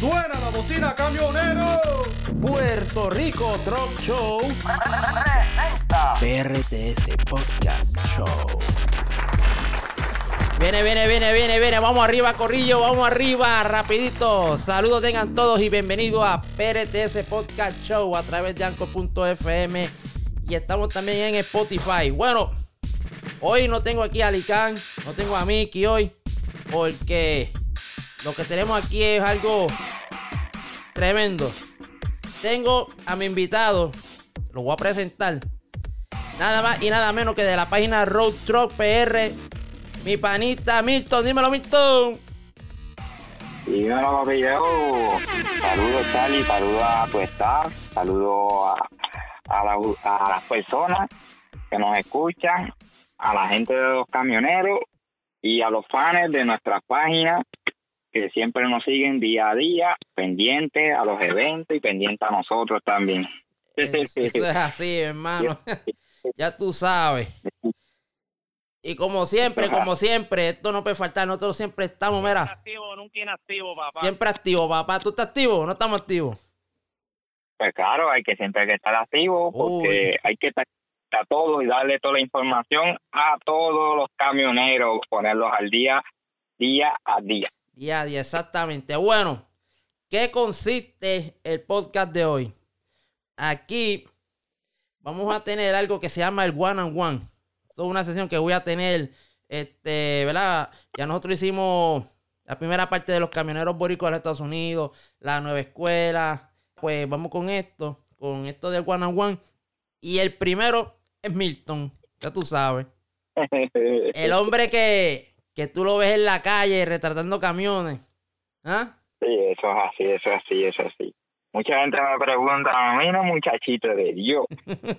Suena la bocina camionero. Puerto Rico Truck Show. PRTS Podcast Show. Viene, viene, viene, viene, viene. Vamos arriba, Corrillo. Vamos arriba, rapidito. Saludos tengan todos y bienvenidos a PRTS Podcast Show a través de Anco.fm. Y estamos también en Spotify. Bueno, hoy no tengo aquí a Licán, no tengo a Mickey hoy. Porque lo que tenemos aquí es algo tremendo. Tengo a mi invitado, lo voy a presentar. Nada más y nada menos que de la página Road Truck PR, mi panita Milton. Dímelo, Milton. Dímelo, papi. Saludos, Charlie, saludos a tu staff, saludos a, a, la- a las personas que nos escuchan, a la gente de los camioneros y a los fans de nuestra página que siempre nos siguen día a día, pendientes a los eventos y pendientes a nosotros también. Eso, eso es así, hermano. ya tú sabes. Y como siempre, como siempre, esto no puede faltar. Nosotros siempre estamos, mira, Activo, nunca inactivo, papá. siempre activos, papá. ¿Tú estás activo? ¿No estamos activos? Pues claro, hay que siempre hay que estar activo porque hay que estar a todos y darle toda la información a todos los camioneros, ponerlos al día, día a día. A día, exactamente. Bueno, ¿qué consiste el podcast de hoy? Aquí vamos a tener algo que se llama el one on one. Esto es una sesión que voy a tener, este, ¿verdad? Ya nosotros hicimos la primera parte de los camioneros boricos de los Estados Unidos, la nueva escuela. Pues vamos con esto, con esto del one on one. Y el primero es Milton, ya tú sabes. El hombre que, que tú lo ves en la calle retratando camiones. ¿Ah? Sí, eso es así, eso es así, eso es así. Mucha gente me pregunta, a mí no muchachito de Dios,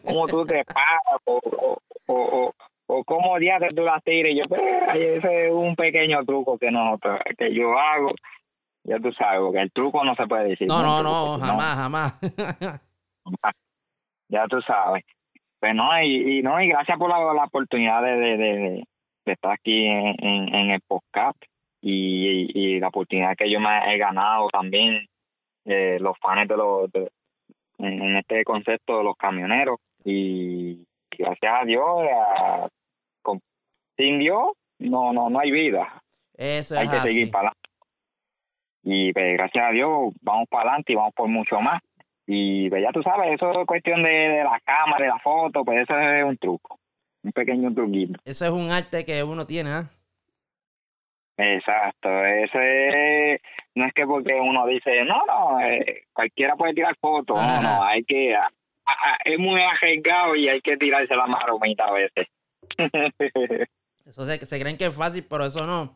¿cómo tú te paras o, o, o, o, o cómo tú las tires? Yo, pues, ese es un pequeño truco que nosotros, que yo hago. Ya tú sabes, porque el truco no se puede decir. No, no, no, si jamás, jamás. ya tú sabes. Pues no, y, y no, y gracias por la, la oportunidad de, de, de, de estar aquí en, en, en el podcast y, y, la oportunidad que yo me he ganado también, eh, los fans de los, de- en, en este concepto de los camioneros. Y gracias a Dios, eh, con- sin Dios, no, no, no hay vida Eso hay es que así. seguir para adelante. Y pues, gracias a Dios vamos para adelante y vamos por mucho más. Y pues, ya tú sabes, eso es cuestión de, de la cámara, de la foto, pues eso es un truco, un pequeño truquito. Eso es un arte que uno tiene, ¿ah? Exacto, eso es, no es que porque uno dice, no, no, eh, cualquiera puede tirar fotos, no, no, hay que, a- a- es muy arriesgado y hay que tirarse la maromita a veces. Eso se, se creen que es fácil, pero eso no.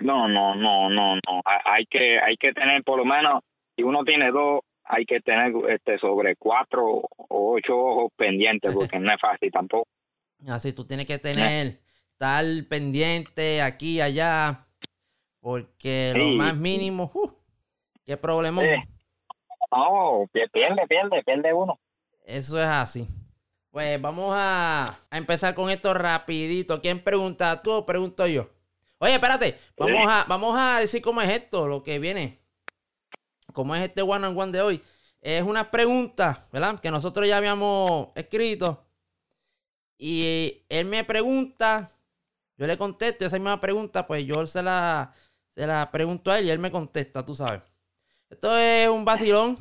No, no, no, no, no. Ha- Hay que, hay que tener por lo menos, si uno tiene dos, hay que tener este sobre cuatro o ocho ojos pendientes, porque no es fácil tampoco. Así tú tienes que tener, estar pendiente aquí y allá, porque lo Sí. más mínimo, ¡uh! qué problema. Sí. No, pi- pierde, pierde, pierde uno. Eso es así. Pues vamos a, a empezar con esto rapidito. ¿Quién pregunta? ¿Tú o pregunto yo? Oye, espérate. Vamos a, vamos a decir cómo es esto, lo que viene. Cómo es este one on one de hoy. Es una pregunta, ¿verdad? Que nosotros ya habíamos escrito. Y él me pregunta, yo le contesto esa misma pregunta, pues yo se la, se la pregunto a él y él me contesta, tú sabes. Esto es un vacilón.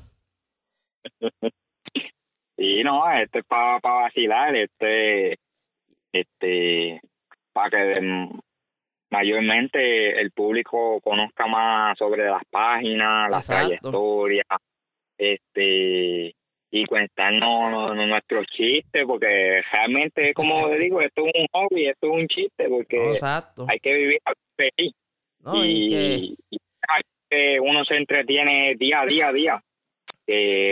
Y no, este es para vacilar, este, este, para que mm, mayormente el público conozca más sobre las páginas, las Exacto. trayectorias, este, y contarnos nuestros chistes, porque realmente, como digo, esto es un hobby, esto es un chiste, porque Exacto. hay que vivir feliz No, y que, uno se entretiene día a día a día.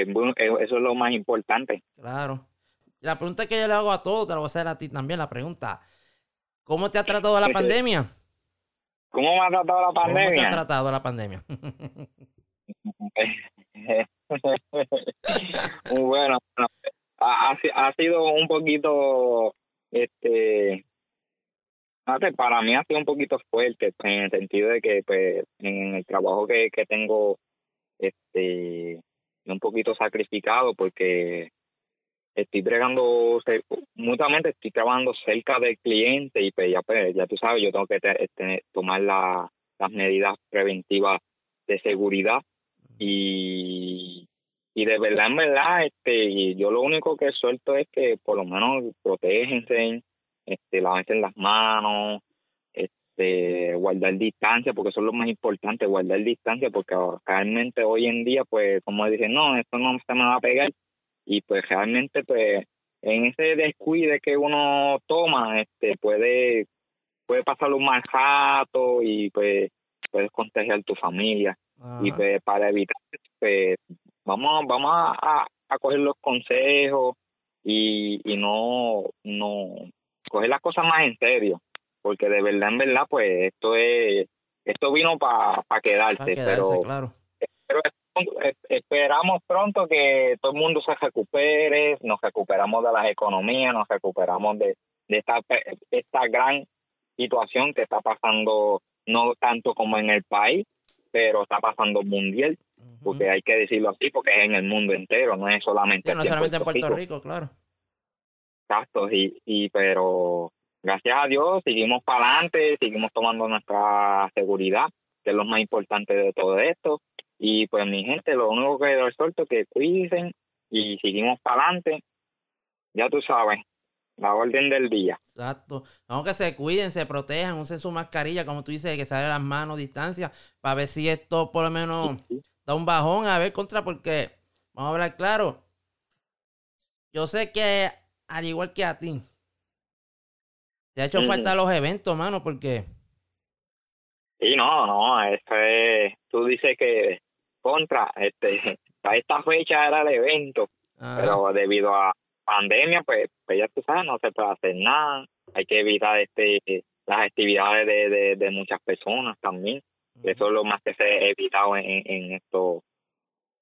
Bueno, eso es lo más importante. claro. La pregunta que yo le hago a todos, te la voy a hacer a ti también, la pregunta. ¿Cómo te ha tratado la pandemia? ¿Cómo me ha tratado la ¿Cómo te ha pandemia? tratado la pandemia? Muy bueno. bueno. Ha, ha si- ha sido un poquito este para mí ha sido un poquito fuerte en el sentido de que pues en el trabajo que, que tengo este un poquito sacrificado porque estoy bregando mutuamente estoy trabajando cerca del cliente y pues ya pues ya tú sabes yo tengo que este, tomar la, las medidas preventivas de seguridad y y de verdad en verdad este yo lo único que suelto es que por lo menos protéjense este lávense las manos este guardar distancia porque eso es lo más importante guardar distancia porque realmente hoy en día pues como dicen no esto no se me va a pegar y pues realmente pues en ese descuide que uno toma este puede puede pasar un mal rato y pues puedes contagiar tu familia y pues para evitar pues vamos vamos a, a coger los consejos y, y no no coger las cosas más en serio porque de verdad en verdad pues esto es esto vino para pa quedarse, pero claro. pero esperamos pronto que todo el mundo se recupere, nos recuperamos de las economías, nos recuperamos de, de esta, esta gran situación que está pasando, no tanto como en el país, pero está pasando mundial, porque hay que decirlo así, porque es en el mundo entero, no es solamente, no solamente en Puerto Rico. claro. Exacto, y, y pero gracias a Dios seguimos para adelante, seguimos tomando nuestra seguridad, que es lo más importante de todo esto, y pues mi gente, lo único que les suelto es que cuiden y seguimos para adelante. Ya tú sabes, la orden del día. Exacto. Aunque se cuiden, se protejan, usen su mascarilla, como tú dices, que sale las manos, distancia, para ver si esto por lo menos da un bajón, a ver contra, porque vamos a hablar claro. Yo sé que al igual que a ti, te ha hecho falta los eventos, mano, porque... Sí, no, no, esto es, tú dices que contra, este, a esta fecha era el evento, pero debido a pandemia, pues, pues ya tú sabes, no se puede hacer nada, hay que evitar este las actividades de, de, muchas personas también, eso es lo más que se ha evitado en, en esto,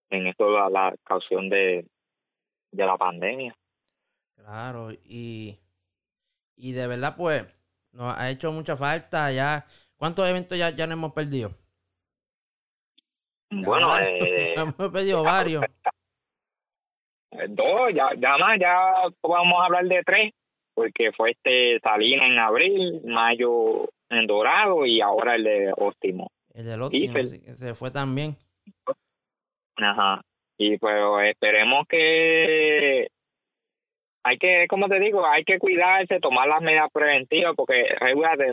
en esto la, la caución de, de la pandemia. Claro, y, y de verdad pues nos ha hecho mucha falta ya. ¿Cuántos eventos ya, ya no hemos perdido? Bueno, eh, hemos perdido varios. Dos, ya, ya más, ya vamos a hablar de tres, porque fue este Salina en abril, mayo en Dorado y ahora el de Óptimo. El de Óptimo, se fue también. Ajá, y pues esperemos que hay que, como te digo, hay que cuidarse, tomar las medidas preventivas, porque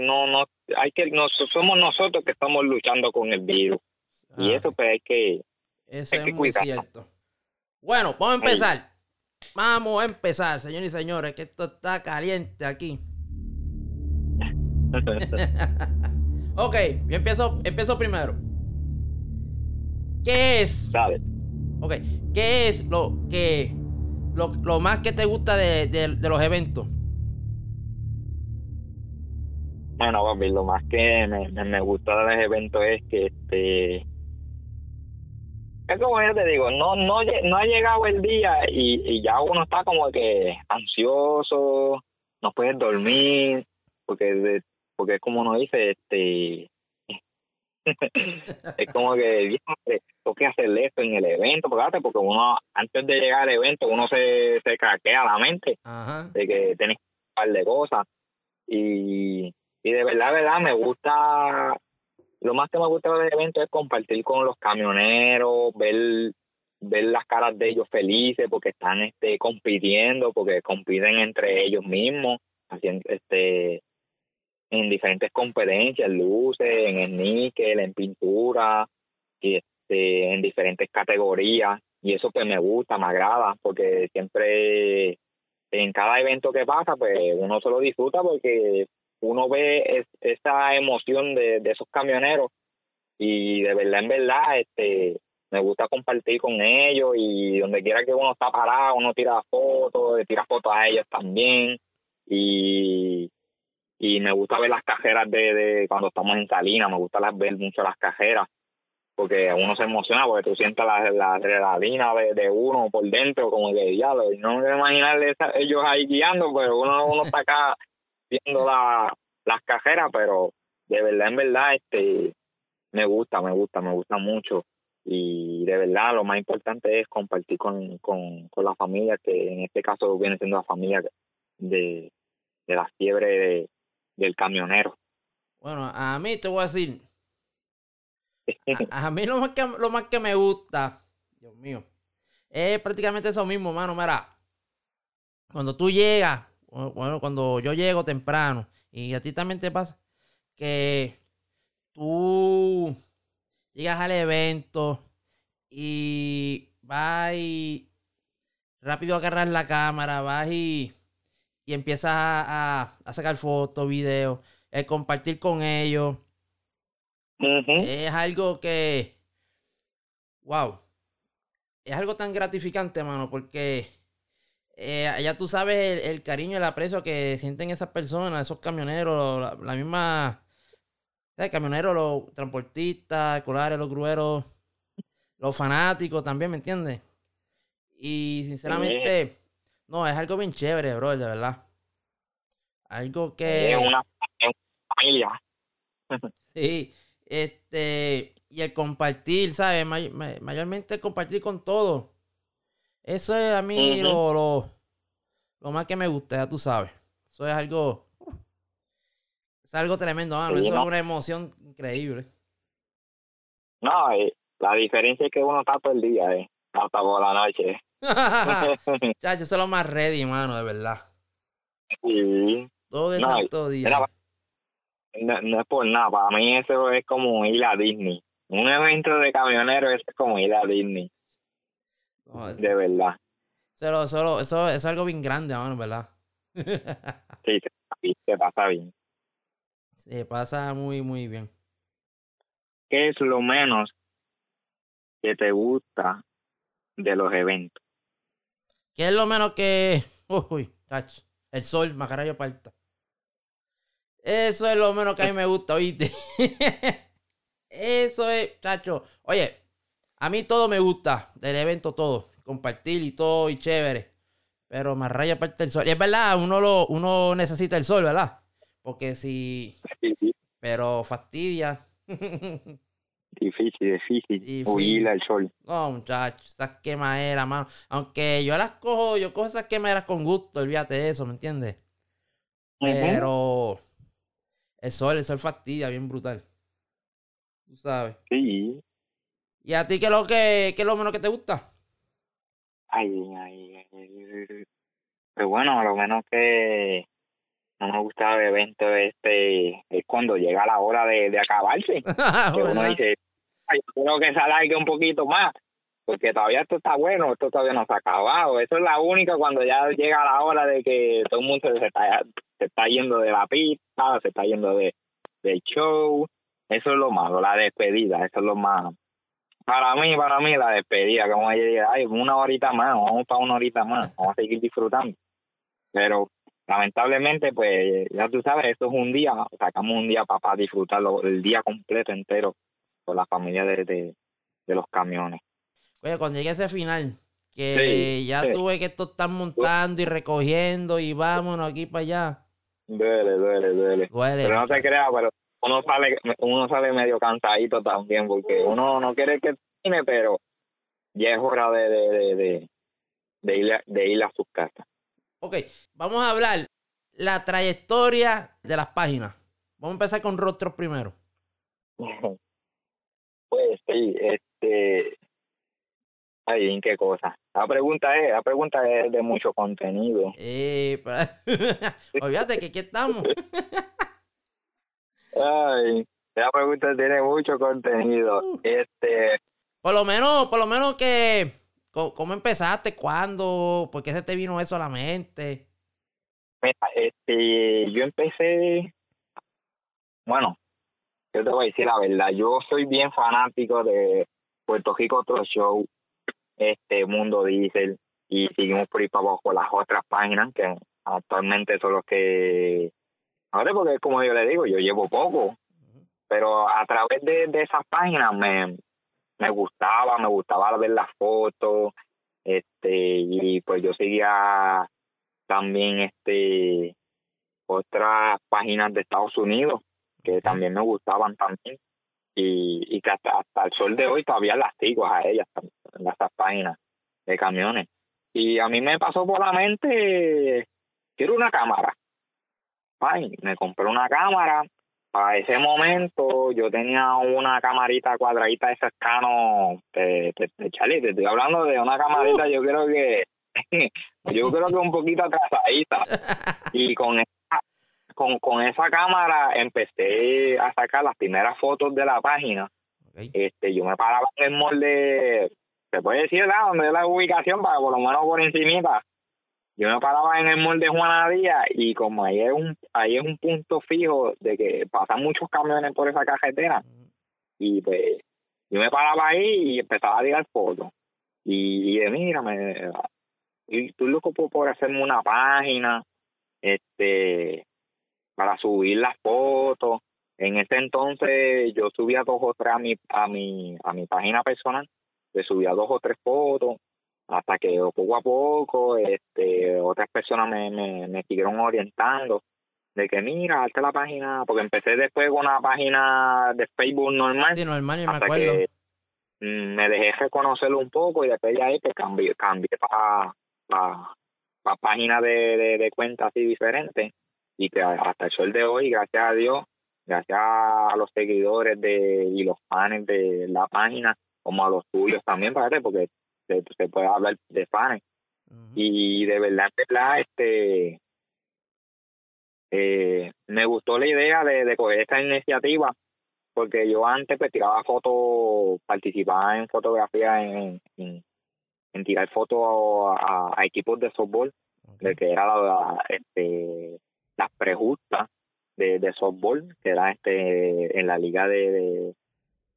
no, no, hay que, no, somos nosotros que estamos luchando con el virus. Y eso pues hay que, eso es muy cierto. Bueno, vamos a empezar. Vamos a empezar, señores y señores, que esto está caliente aquí. ok, yo empiezo, empiezo primero. ¿Qué es? Dale. Ok, ¿qué es lo que lo, lo más que te gusta de, de, los eventos? Bueno, papi, lo más que me, me gusta de los eventos es que este es como yo te digo, no, no, no ha llegado el día y, y ya uno está como que ansioso, no puedes dormir, porque porque es como uno dice, este es como que tengo que hacer esto en el evento, porque, porque uno antes de llegar al evento uno se, se craquea la mente de que tienes un par de cosas. Y, y de verdad, verdad, me gusta lo más que me gusta del evento es compartir con los camioneros, ver ver las caras de ellos felices porque están este compitiendo, porque compiten entre ellos mismos, haciendo este en diferentes competencias, luces, en el níquel, en pintura, y este, en diferentes categorías. Y eso pues me gusta, me agrada, porque siempre en cada evento que pasa, pues uno se lo disfruta porque uno ve esa emoción de, esos camioneros y de verdad en verdad este me gusta compartir con ellos y donde quiera que uno está parado uno tira fotos tira fotos a ellos también. Y y me gusta ver las cajeras de, de cuando estamos en Salinas me gusta las, ver mucho las cajeras porque uno se emociona porque tú sientes la, la de, de uno por dentro como que ya no me imaginar ellos ahí guiando pero uno uno está acá viendo la, las cajeras, pero de verdad, en verdad, este, me gusta, me gusta, me gusta mucho y de verdad lo más importante es compartir con, con, con la familia, que en este caso viene siendo la familia de, de la fiebre de, del camionero. Bueno, a mí te voy a decir, a, a mí lo más, que, lo más que me gusta, Dios mío, es prácticamente eso mismo, mano. Mira, cuando tú llegas, bueno, cuando yo llego temprano, y a ti también te pasa, que tú llegas al evento y vas y rápido agarras la cámara, vas y, y empiezas a, a sacar fotos, videos, el compartir con ellos. Es algo que, wow, es algo tan gratificante, mano, porque eh, ya tú sabes el, el cariño y el aprecio que sienten esas personas, esos camioneros, la, la misma, ¿sabes? camioneros, los transportistas, escolares, los grueros, los fanáticos también, ¿me entiendes? Y sinceramente, no, es algo bien chévere, bro, de verdad. Algo que... Es una, familia. Sí, este, y el compartir, ¿sabes? May- may- mayormente compartir con todos. Eso es a mí lo, lo, lo más que me gusta, ya tú sabes. Eso es algo, es algo tremendo, mano. Sí, Eso ¿no? es una emoción increíble. No, eh, la diferencia es que uno está todo el día, eh, hasta por la noche. ya, yo soy lo más ready, mano, de verdad. sí. Todo el No, santo día. No, no es por nada, para mí eso es como ir a Disney. Un evento de camioneros eso es como ir a Disney, De verdad. eso, eso, eso es algo bien grande, mano, ¿verdad? Sí, se, se pasa bien. Se pasa muy, muy bien. ¿Qué es lo menos que te gusta de los eventos? ¿Qué es lo menos que. Uy, tacho, el sol, macarayo parta. Eso es lo menos que a mí me gusta, ¿oíste? Eso es, chacho. Oye, a mí todo me gusta del evento, todo. Compartir y todo, y chévere. Pero más raya aparte el sol. Y es verdad, uno, lo, uno necesita el sol, ¿verdad? Porque si. Sí, sí, Pero fastidia. Difícil, difícil. Difícil. Huir al sol. No, muchachos, esas quemaderas, mano. Aunque yo las cojo, yo cojo esas quemaderas con gusto, olvídate de eso, ¿me entiendes? Pero el sol, el sol fastidia bien brutal. Tú sabes. Sí. ¿Y a ti qué es lo que qué es lo menos que te gusta? Ay, ay, ay. Pero bueno, lo menos que no me gusta del evento este es cuando llega la hora de, de acabarse. Que uno dice, ay, yo creo que se alargue un poquito más, porque todavía esto está bueno, esto todavía no se ha acabado. Eso es la única cuando ya llega la hora de que todo el mundo se está, se está yendo de la pista, se está yendo de, del show. Eso es lo malo, la despedida, eso es lo más. Para mí, para mí, la despedida, como ella dice, ay, una horita más, vamos para una horita más, vamos a seguir disfrutando. Pero lamentablemente, pues ya tú sabes, esto es un día, sacamos un día para, disfrutarlo el día completo entero con la familia de, de, de los camiones. Oye, cuando llegue ese final, que Sí, ya sí. tuve que esto están montando y recogiendo y vámonos aquí para allá. Duele, duele, duele. Duele. Pero no te creas, pero uno sale, uno sale medio cansadito también, porque uno no quiere que termine, pero ya es hora de, de, de, de, de ir, a, de ir a sus casas. Ok, vamos a hablar la trayectoria de las páginas. Vamos a empezar con rostros primero. Pues sí, este. Ay, ¿en qué cosa? La pregunta es, la pregunta es de mucho contenido. Eh, pa- Olvídate que aquí estamos. Ay, la pregunta tiene mucho contenido. Este, Por lo menos, por lo menos que. ¿Cómo empezaste? ¿Cuándo? ¿Por qué se te vino eso a la mente? mira, este, yo empecé, bueno, yo te voy a decir la verdad, yo soy bien fanático de Puerto Rico Otro Show, este Mundo Diesel, y seguimos por ahí para abajo las otras páginas que actualmente son los que, ahora porque como yo le digo, yo llevo poco, pero a través de, de esas páginas me, me gustaba, me gustaba ver las fotos, este, y pues yo seguía también este otras páginas de Estados Unidos que también me gustaban también y, y que hasta, hasta el sol de hoy todavía las sigo a ellas, en esas páginas de camiones. Y a mí me pasó por la mente, quiero una cámara. Ay, me compré una cámara. Para ese momento yo tenía una camarita cuadradita de cercano de, de, de Charlie. Te estoy hablando de una camarita, yo creo que yo creo que un poquito atrasadita. Y con esa, con, con esa cámara empecé a sacar las primeras fotos de la página. Este, yo me paraba en el molde, se puede decir, ¿verdad? Donde es la ubicación, para por lo menos por encimita. Yo me paraba en el molde Juana Díaz y como ahí es un ahí es un punto fijo de que pasan muchos camiones por esa carretera y pues yo me paraba ahí y empezaba a tirar fotos. Y, y mira me y estoy loco por, por hacerme una página este para subir las fotos en ese entonces yo subía dos o tres a mi a mi a mi página personal le subía dos o tres fotos hasta que poco a poco este otras personas me, me, me siguieron orientando de que mira, hazte la página, porque empecé después con una página de Facebook normal Sí, normal, me hasta acuerdo. que mm, me dejé reconocerlo un poco y después de ahí pues cambié, cambié para pa, pa páginas de, de, de cuentas así diferentes y que hasta el sol de hoy, gracias a Dios, gracias a los seguidores de y los fans de la página, como a los tuyos también, parece, porque se, se puede hablar de fans. Y de verdad, de verdad, este eh, me gustó la idea de, de coger esta iniciativa porque yo antes pues tiraba fotos, participaba en fotografía en, en, en tirar fotos a, a equipos de softball, de que era la, la- este las prejustas de, de softball, que era este en la liga de, de,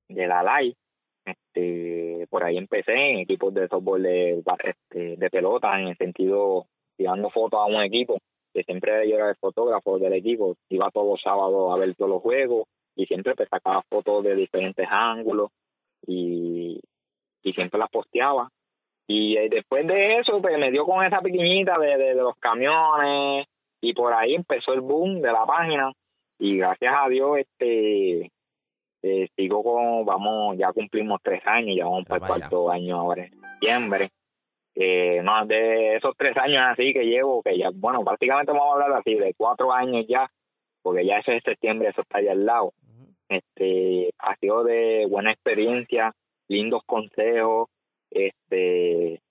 de la LAI. Este, por ahí empecé en equipos de softball de, este, pelota, en el sentido tirando fotos a un equipo, que siempre yo era el fotógrafo del equipo, iba todos los sábados a ver todos los juegos y siempre pues, sacaba fotos de diferentes ángulos y, siempre las posteaba. Y eh, después de eso, pues me dio con esa pequeñita de, de los camiones y por ahí empezó el boom de la página y gracias a Dios este eh, sigo con, vamos, ya cumplimos tres años, ya vamos para el cuarto año ahora en septiembre. Eh, no, de esos tres años así que llevo, que ya, bueno, prácticamente vamos a hablar así, de cuatro años ya, porque ya ese es septiembre, eso está allá al lado. Este, ha sido de buena experiencia, lindos consejos, este,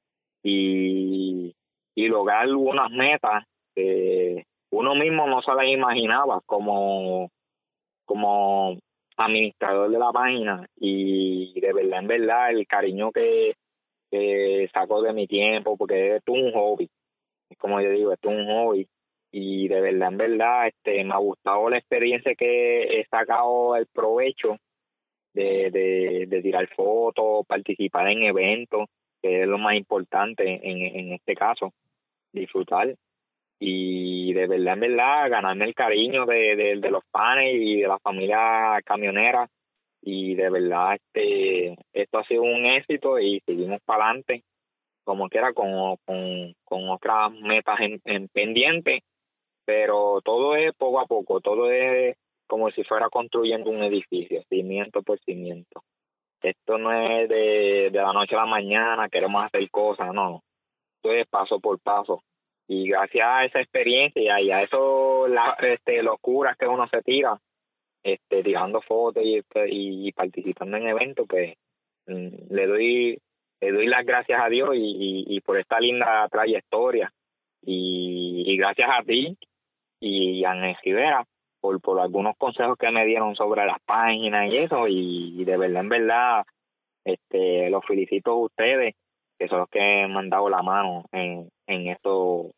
y, y lograr algunas metas que uno mismo no se las imaginaba como, como administrador de la página y de verdad en verdad el cariño que, saco de mi tiempo porque es un hobby es como yo digo es un hobby. Y de verdad en verdad este me ha gustado la experiencia que he sacado el provecho de, de, de tirar fotos participar en eventos que es lo más importante en, en este caso disfrutar y de verdad en verdad ganarme el cariño de, de, los fans y de la familia camionera. Y de verdad este esto ha sido un éxito y seguimos para adelante como quiera con, con, con otras metas en, en pendiente. Pero todo es poco a poco todo es como si fuera construyendo un edificio cimiento por cimiento. Esto no es de, de la noche a la mañana queremos hacer cosas no. Esto es paso por paso y gracias a esa experiencia y a eso la, este locuras que uno se tira este tirando fotos y, y, y participando en eventos pues mm, le doy le doy las gracias a Dios y, y, por esta linda trayectoria. Y, gracias a ti y a Ángeles Rivera por, por algunos consejos que me dieron sobre las páginas y eso y, y de verdad en verdad este los felicito a ustedes que son los que me han dado la mano en, en estos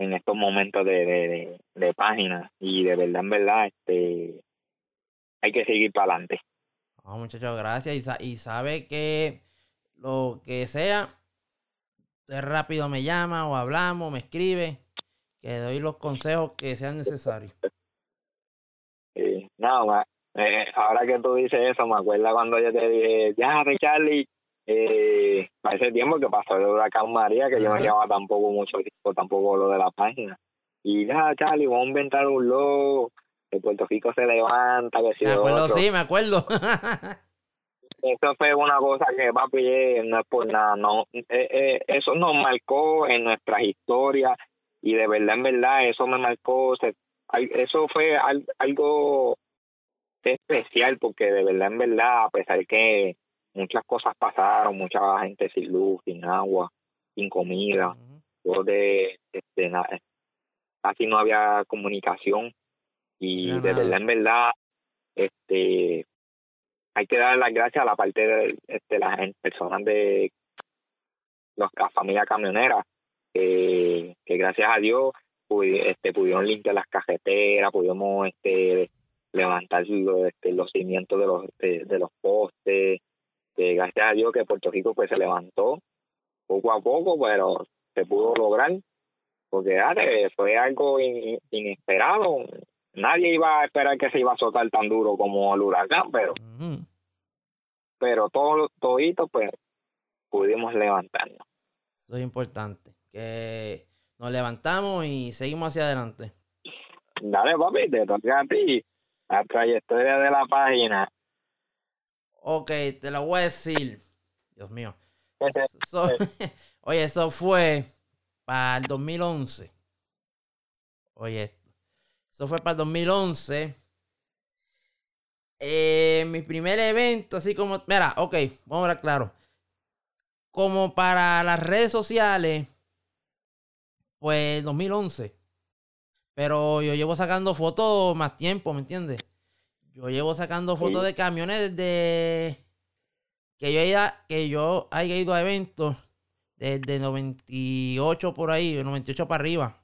en estos momentos de, de, de, de página y de verdad en verdad este hay que seguir para adelante Ah, muchachos, gracias. Y, sa- y sabe que lo que sea, usted rápido me llama o hablamos, me escribe, que doy los consejos que sean necesarios. Eh, no, ma- eh, ahora que tú dices eso, me acuerda cuando yo te dije, ya, Charlie, eh, para ese tiempo que pasó el huracán María, que yo no llevaba tampoco mucho tiempo, tampoco lo de la página. y ya, Charlie, vamos a inventar un logo, que Puerto Rico se levanta, que si Me acuerdo, otro. sí, me acuerdo. Eso fue una cosa que, papi, eh, no es por nada, no. Eh, eh, eso nos marcó en nuestras historias y de verdad, en verdad, eso me marcó. se- eso fue al- algo especial porque de verdad, en verdad, a pesar que muchas cosas pasaron, mucha gente sin luz, sin agua, sin comida, yo de, este, na- casi no había comunicación y de verdad, en verdad, este hay que dar las gracias a la parte de, este, las personas de los, la familia camionera que, que gracias a Dios este, pudieron limpiar las cajeteras, pudimos este, levantar los, este, los cimientos de los, de, de los postes, que gracias a Dios que Puerto Rico pues se levantó poco a poco, pero se pudo lograr, porque dale, fue algo in- inesperado. Nadie iba a esperar que se iba a soltar tan duro como el huracán, pero pero todos toditos pues pudimos levantarnos. Eso es importante. Que nos levantamos y seguimos hacia adelante. Dale papi, te toca a ti la trayectoria de la página. Ok, te lo voy a decir. Dios mío. Oye, eso fue para el 2011. Oye, esto. Eso fue para el 2011. Eh, mi primer evento, así como. Mira, ok, vamos a ver claro. Como para las redes sociales, pues 2011. Pero yo llevo sacando fotos más tiempo, ¿me entiendes? Yo llevo sacando fotos Sí. de camiones desde que yo haya, que yo haya ido a eventos desde 98 por ahí, 98 para arriba.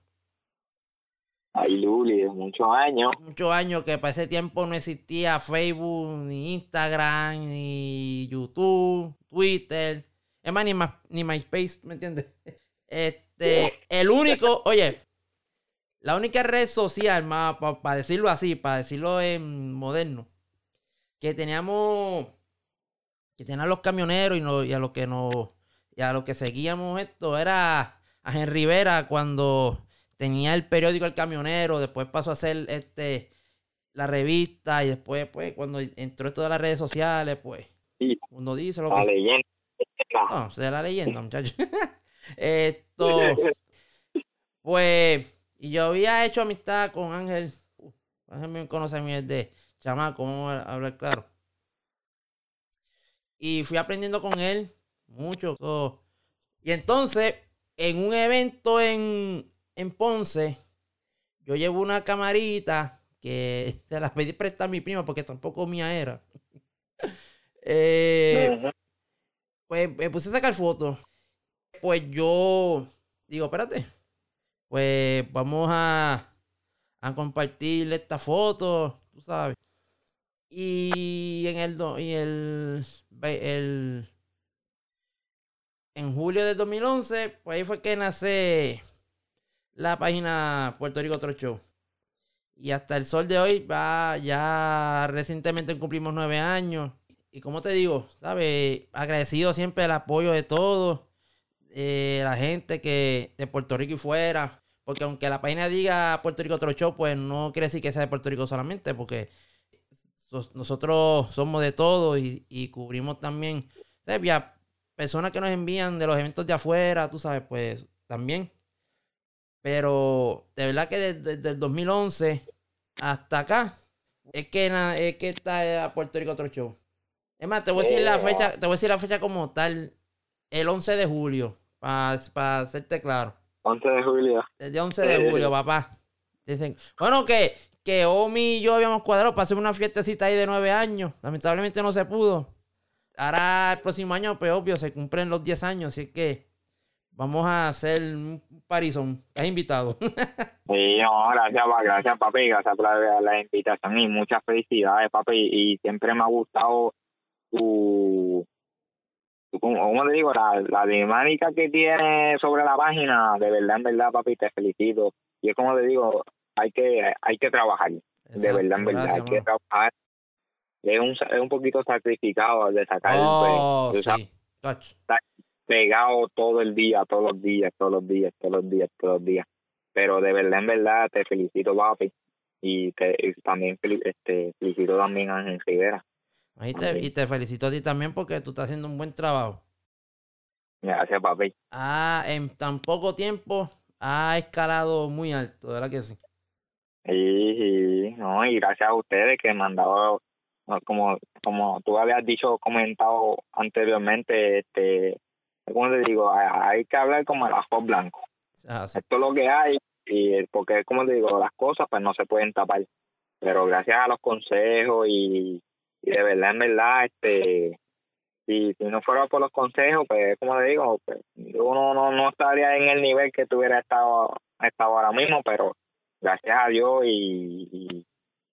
Ay, Luli, de muchos años. Muchos años que para ese tiempo no existía Facebook, ni Instagram, ni YouTube, Twitter. Es más, ni, Ma- ni MySpace, ¿me entiendes? Este, el único, oye, la única red social, más para decirlo así, para decirlo en moderno, que teníamos, que tenían los camioneros y, no- y a los que nos, y a los que seguíamos esto, era a Henry Rivera cuando tenía el periódico El Camionero, después pasó a ser este la revista y después, pues, cuando entró esto de las redes sociales, pues, Sí, uno dice lo la que... leyenda. No, se la leyenda, muchachos. Esto, pues, y yo había hecho amistad con Ángel. Uh, Ángel me conoce a mí desde chamaco, vamos a hablar claro. Y fui aprendiendo con él mucho. so, y entonces, en un evento en, en Ponce, yo llevo una camarita que se la pedí prestar a mi prima porque tampoco mía era. Eh, pues me puse a sacar fotos. Pues yo digo, espérate. Pues vamos a, a compartir esta foto, tú sabes. Y en el, y el, el en julio del 2011, pues ahí fue que nace la página Puerto Rico Otro Show. Y hasta el sol de hoy, va, ya recientemente cumplimos nueve años. Y como te digo, ¿sabes? Agradecido siempre el apoyo de todos, eh, la gente que de Puerto Rico y fuera. Porque aunque la página diga Puerto Rico Otro Show, pues no quiere decir que sea de Puerto Rico solamente, porque nosotros somos de todo y, y cubrimos también, ¿sabes? Personas que nos envían de los eventos de afuera, tú sabes, pues también. Pero de verdad que desde, desde el 2011 hasta acá es que, na- es que está Puerto Rico Otro Show. Es más, te voy a decir la Oh. fecha, te voy a decir la fecha como tal, el 11 de julio, para hacerte claro. 11 de julio. Desde 11 de julio, papá. Dicen, bueno, que, que Omi y yo habíamos cuadrado para hacer una fiestecita ahí de nueve años. Lamentablemente no se pudo. Ahora el próximo año, pues obvio, se cumplen los 10 años, así que vamos a hacer un parizón. Estás invitado. Sí, no, gracias, pa- gracias papi, gracias por la, la invitación y muchas felicidades papi y, siempre me ha gustado tu como, como te digo, la, la dinámica que tiene sobre la página, de verdad, en verdad papi, te felicito y es como te digo, hay que hay que trabajar, de verdad, en verdad, gracias, hay que trabajar, es un, es un poquito sacrificado de sacar Oh, pues, sabes, sí. Touch. pegado todo el día, todos los días, todos los días, todos los días, todos los días. pero de verdad, en verdad, te felicito, papi. Y, te, y también fel- este, felicito también a Ángel Rivera. Y te, y te felicito a ti también porque tú estás haciendo un buen trabajo. Gracias, papi. Ah, en tan poco tiempo ha escalado muy alto, ¿verdad que sí? Y, no, y gracias a ustedes que me han dado, como, como tú habías dicho, comentado anteriormente, este, ¿cómo te digo? Hay, hay que hablar como el ajo blanco. Ah, sí. Esto es lo que hay, y porque, como te digo, las cosas pues no se pueden tapar. Pero gracias a los consejos y, y de verdad, en verdad, este, si, si no fuera por los consejos, pues, como te digo, pues, uno no, no estaría en el nivel que tuviera estado, estado ahora mismo, pero gracias a Dios y, y,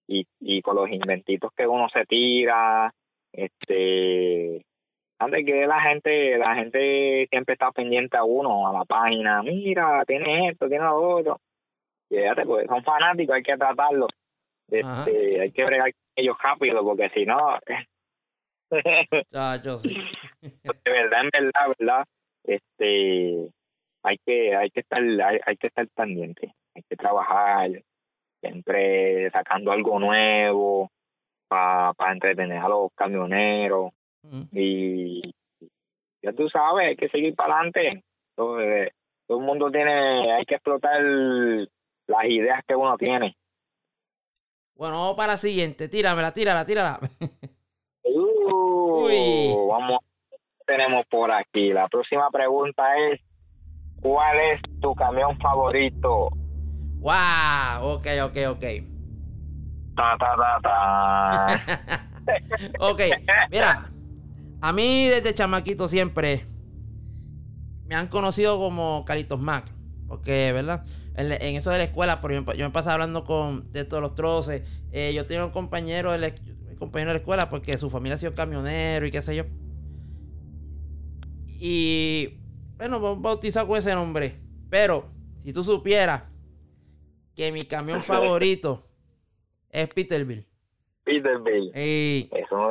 y, y con los inventitos que uno se tira, este antes que la gente, la gente siempre está pendiente a uno, a la página, mira, tiene esto, tiene lo otro. Y fíjate, pues son fanáticos, hay que tratarlos. Ajá. Este, hay que bregar ellos rápido, porque si no, de Chacho, sí. verdad, en verdad, verdad, este, hay que, hay que estar, hay, hay que estar pendiente, hay que trabajar, siempre sacando algo nuevo para entretener a los camioneros Mm. y ya tú sabes, hay que seguir para adelante. Todo, eh, todo el mundo tiene, hay que explotar las ideas que uno tiene. Bueno, vamos para la siguiente. Tíramela, tírala, tírala. Uh, Uy. Vamos, ¿qué tenemos por aquí. La próxima pregunta es, ¿cuál es tu camión favorito? ¡Wow! Ok, ok, ok. Ta, ta, ta, ta. Ok, mira, a mí desde chamaquito siempre me han conocido como Calitos Mac. Porque, ¿verdad? En, eso de la escuela, por ejemplo, yo me pasaba hablando con de todos los troces. Eh, yo tenía un compañero, de la, un compañero de la escuela, porque su familia ha sido camionero y qué sé yo. Y, bueno, ba- bautizado con ese nombre. Pero, si tú supieras que mi camión favorito es Peterbilt. Peterbilt. Y, Es un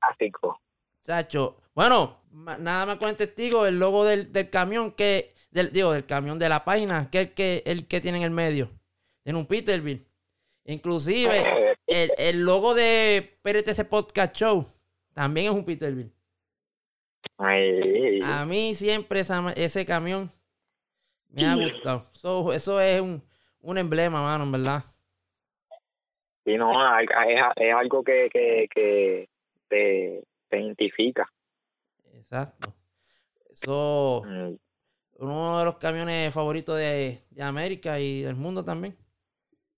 clásico. Chacho. Bueno, nada más con el testigo, el logo del, del camión que. Del, digo, del camión de la página, que es el que, el que tiene en el medio. Tiene un Peterbilt. Inclusive, Eh, el, el logo de PRTC Podcast Show también es un Peterbilt. ay, A mí siempre esa ese camión me ha gustado. So, eso es un, un emblema, mano, en verdad. Y no, es, es- algo que, que, que te, te identifica. Exacto. Eso, Mm, uno de los camiones favoritos de, de América y del mundo también.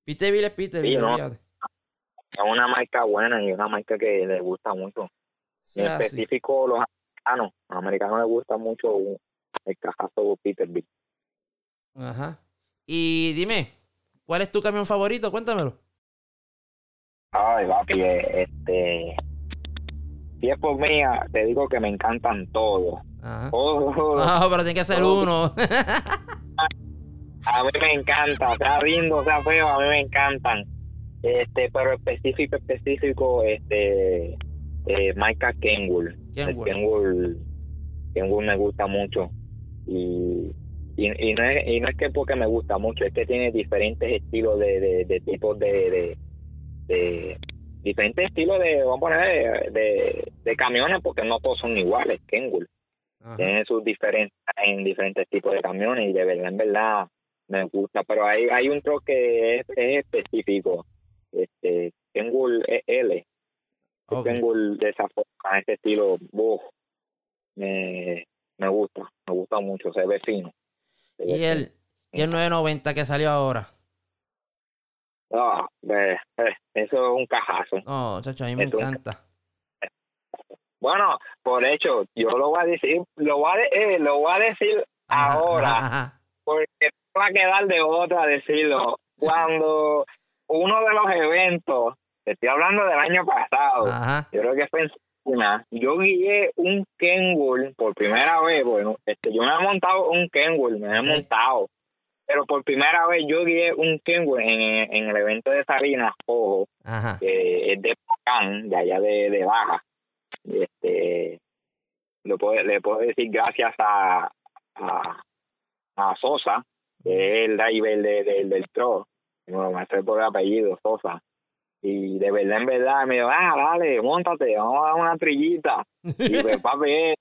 Peterbilt es Peterbilt, Sí, ¿no? Es una marca buena y una marca que le gusta mucho. Sí, En así. específico los americanos. A los americanos les gusta mucho el cajazo Peterbilt. Ajá. Y dime, ¿cuál es tu camión favorito? Cuéntamelo. Ay, papi, eh, este... Si es por mí, ah, te digo que me encantan todos. Ajá. Todos. No, pero tiene que ser Oh. uno. A mí me encanta, sea lindo, sea feo, a mí me encantan. Este, pero específico, específico, este, eh, marca Kenwood. Kenwood. Kenwood, Kenwood me gusta mucho. Y, y, y, no es, y no es que porque me gusta mucho, es que tiene diferentes estilos de, de, de tipos de, de, de- diferentes estilos de, vamos a poner, de, de, de camiones, porque no todos son iguales, Kenwood Ajá. tiene sus diferencias en diferentes tipos de camiones y de verdad, en verdad, me gusta. Pero hay, hay un truck que es, es específico. Este, tengo el L. Ok. Tengo el de esa forma, ese estilo, uf, me, me gusta, me gusta mucho, se ve fino. Se ve Y el, y el 990 que salió ahora. Ah, eh, eso es un cajazo. No, chacho, a mí me Es un- encanta. Bueno, por hecho, yo lo voy a decir, lo voy a, eh, lo voy a decir Ajá, ahora. ajá, porque va a quedar de otra decirlo. Cuando uno de los eventos, estoy hablando del año pasado, Ajá. yo creo que fue en yo guié un Kenwood por primera vez, bueno, este, yo me he montado un Kenwood, me he montado, pero por primera vez yo guié un Kenwood en, en el evento de Salinas, ojo, que es de Pacán, de allá de, de Baja. Este, lo puedo, le puedo decir gracias a, a, a Sosa, que es el driver de, de- del tro, no me hace por el apellido, Sosa. Y de verdad, en verdad, me dijo, ah, dale, montate, vamos a dar una trillita. Y pues, papi, eh,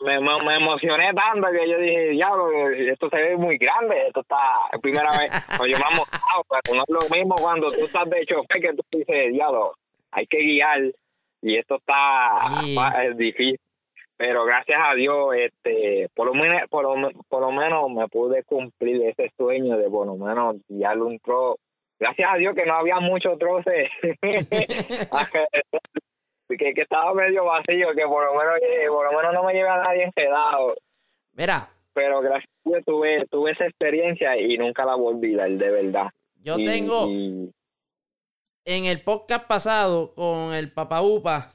me, me, me emocioné tanto que yo dije, diablo, esto se ve muy grande, esto está, es primera vez, pues yo me he montado, pero no es lo mismo cuando tú estás de chofer que tú dices, diablo, hay que guiar, y esto está Sí. es difícil. Pero gracias a Dios, este, por lo menos, por lo, por lo menos me pude cumplir ese sueño de por lo menos guiar un tro. Gracias a Dios que no había muchos troces. que, que estaba medio vacío, que por lo menos eh, por lo menos no me lleva a nadie enredado. Mira, Pero gracias a Dios tuve, tuve esa experiencia y nunca la volví de verdad. yo Y- tengo y- en el podcast pasado con el Papa Upa,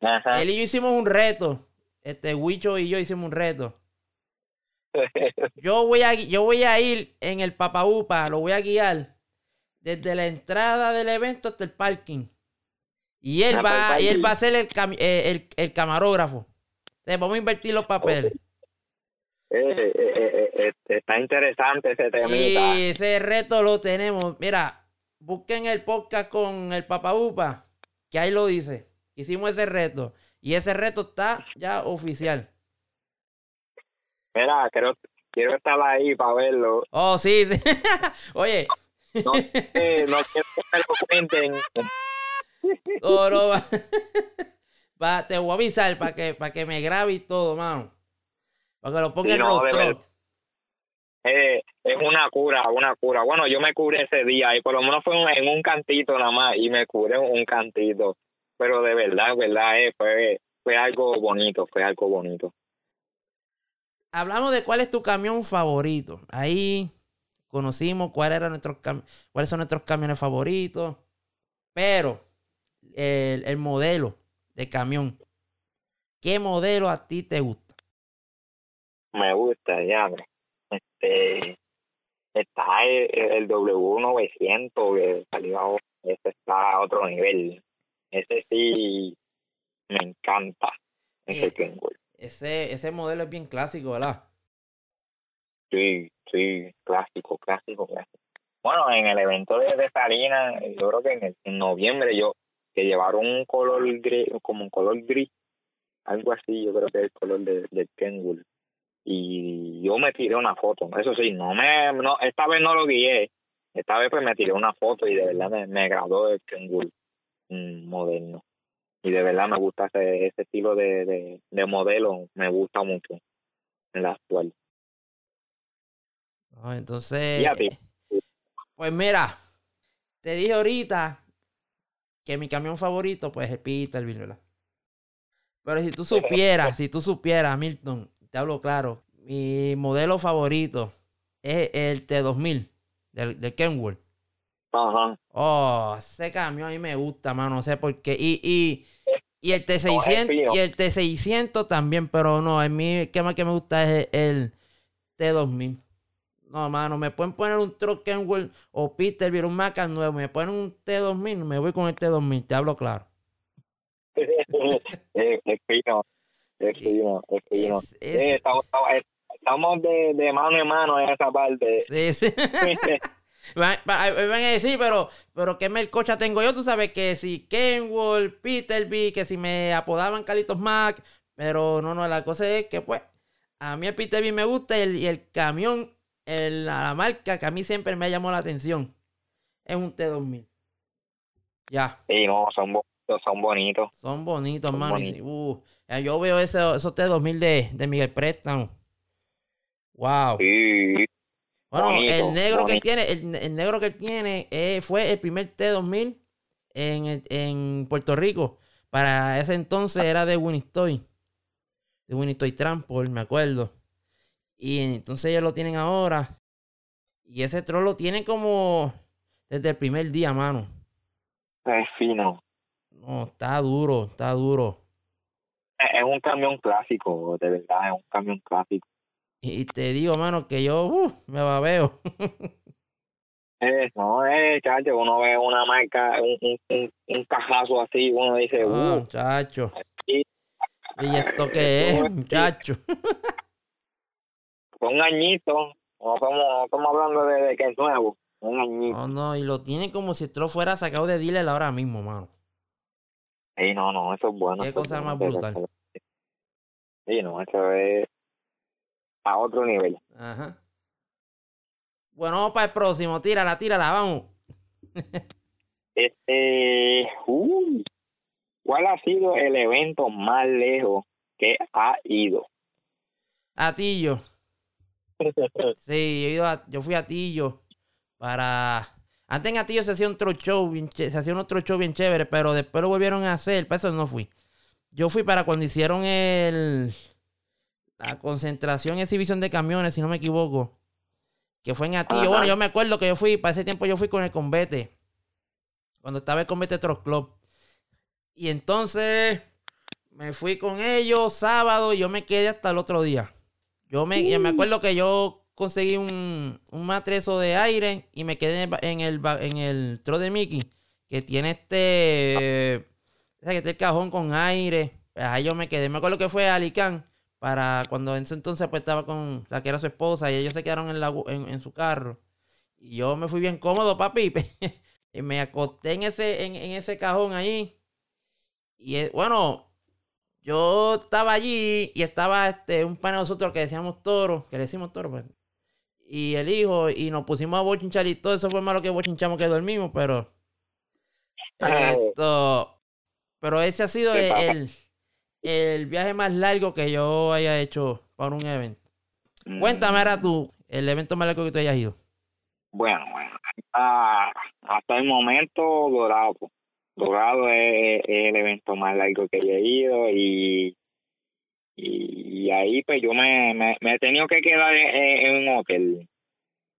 ajá. él y yo hicimos un reto. Este Huicho y yo hicimos un reto. Yo voy a yo voy a ir en el Papa Upa, lo voy a guiar desde la entrada del evento hasta el parking. Y él Ah, va, el y él va a ser el, cami- eh, el, el camarógrafo. Le vamos a invertir los papeles. Eh, eh, está interesante ese temita. Y ese reto lo tenemos. Mira, busquen el podcast con el Papa Upa, que ahí lo dice. Hicimos ese reto. Y ese reto está ya oficial. Mira, creo, quiero estar ahí para verlo. Oh, sí, sí. Oye, No, sé, no quiero que me lo cuenten. no, no, va. Va, te voy a avisar para que, para que me grabe y todo, mano. Para que lo ponga Sí, en no. Eh, es una cura, una cura. Bueno, yo me curé ese día y por lo menos fue en un cantito nada más y me curé un cantito. Pero de verdad, verdad, eh, fue, fue algo bonito, fue algo bonito. Hablamos de cuál es tu camión favorito. Ahí conocimos cuál era nuestros cam- cuáles son nuestros camiones favoritos. Pero el, el modelo de camión. ¿Qué modelo a ti te gusta? Me gusta, ya. Este, está el, el W900 que salió ahora. Ese está a otro nivel. Ese sí me encanta. Ese Eh. Ese, ese modelo es bien clásico, ¿verdad? Sí, sí, clásico, clásico, clásico. Bueno, en el evento de, de Salinas, yo creo que en, el- en noviembre yo, que llevaron un color gris, como un color gris, algo así, yo creo que es el color de, del Kenwood. Y yo me tiré una foto, eso sí, no me, no, esta vez no lo guié, esta vez pues me tiré una foto y de verdad me, me agradó el Kenwood mm, moderno. Y de verdad me gusta ese, ese estilo de, de, de modelo, me gusta mucho en la actual. No, entonces, ¿Y a ti? pues mira, te dije ahorita que mi camión favorito, pues es el Peterbilt, ¿verdad? Pero si tú supieras, si tú supieras, Milton, te hablo claro, mi modelo favorito es el T2000 del, del Kenworth. Ajá. Oh, ese camión a mí me gusta, mano, no sé por qué. Y, y, y el No, es T600 fino. y el T600 también, pero no, a mí el que más que me gusta es el, T2000. No, mano, me pueden poner un truck Kenworth o Peterbilt, un Macan nuevo, me ponen un T2000, me voy con el T2000, te hablo claro. es, es fino, es fino, es fino. Es- es- Eh, estamos, estamos de, de mano en mano en esa parte. Sí, sí. Van, van- van a decir, pero, pero ¿qué melcocha tengo yo? Tú sabes que si Kenworth, Peterbilt, que si me apodaban Carlitos Mac, pero no, no, la cosa es que pues a mí el Peterbilt me gusta y el, y el camión, el- la, marca que a mí siempre me llamó la atención es un T2000. Ya, Sí, no, son son bonitos. son bonitos, Son y bonitos. uh, yo veo ese- esos T2000 de, de Miguel Préstamo. Wow. Sí, Bueno, Bonito, el negro que tiene, el, el negro que tiene eh, fue el primer T2000 en, en Puerto Rico. Para ese entonces era de Winistoy. De Winistoy Transport, me acuerdo. Y entonces ellos lo tienen ahora. Y ese troll lo tienen como desde el primer día, mano. es fino. No, está duro, está duro. Es un camión clásico, de verdad, es un camión clásico. Y te digo, mano, que yo uh, me babeo. Eh, no, eh, chacho, uno ve una marca, un, un, un, un cajazo así, uno dice, Ah, uh, muchacho. sí. ¿Y esto qué es, muchacho? fue un añito, No estamos, estamos hablando de, de que es nuevo. Un añito. No, no, y lo tiene como si esto fuera sacado de dealer ahora mismo, mano. Sí, no, no, eso es bueno. Qué cosa más brutal. Sí, no, eso es a otro nivel. Ajá. Bueno, vamos para el próximo. Tírala, tírala, vamos. Este, uy, ¿cuál ha sido el evento más lejos que ha ido? Atillo. Sí, yo, he ido a- yo fui a Atillo para... Antes en Atillo se hacía otro show, bien se hacía otro show bien chévere, pero después lo volvieron a hacer, para eso no fui. Yo fui para cuando hicieron el... La concentración exhibición de camiones, si no me equivoco. Que fue en Atillo. Ajá. Bueno, yo me acuerdo que yo fui, para ese tiempo yo fui con el Convete. Cuando estaba el Convete Truck Club. Y entonces me fui con ellos sábado y yo me quedé hasta el otro día. Yo me, yo me acuerdo que yo conseguí un, un matrezo de aire y me quedé en el, en el tro de Mickey, que tiene este, que está el cajón con aire. Pues ahí yo me quedé. Me acuerdo que fue a Alicán para cuando en ese entonces pues estaba con la que era su esposa y ellos se quedaron en, la, en, en su carro. Y yo me fui bien cómodo, papi. y me acosté en ese, en, en ese cajón ahí. Y eh, bueno, yo estaba allí y estaba este, un pana de nosotros que decíamos toro, que le decimos toro, pues. Y el hijo, y nos pusimos a bochinchar y todo eso fue malo que bochinchamos que dormimos, pero. Ay. Esto. Pero ese ha sido ¿Qué el, el, viaje más largo que yo haya hecho para un evento. Mm, Cuéntame ahora tú, el evento más largo que tú hayas ido. Bueno, bueno, hasta, hasta el momento Dorado. Dorado es, es el evento más largo que yo he ido y, y, ahí pues yo me, me, me he tenido que quedar en, un hotel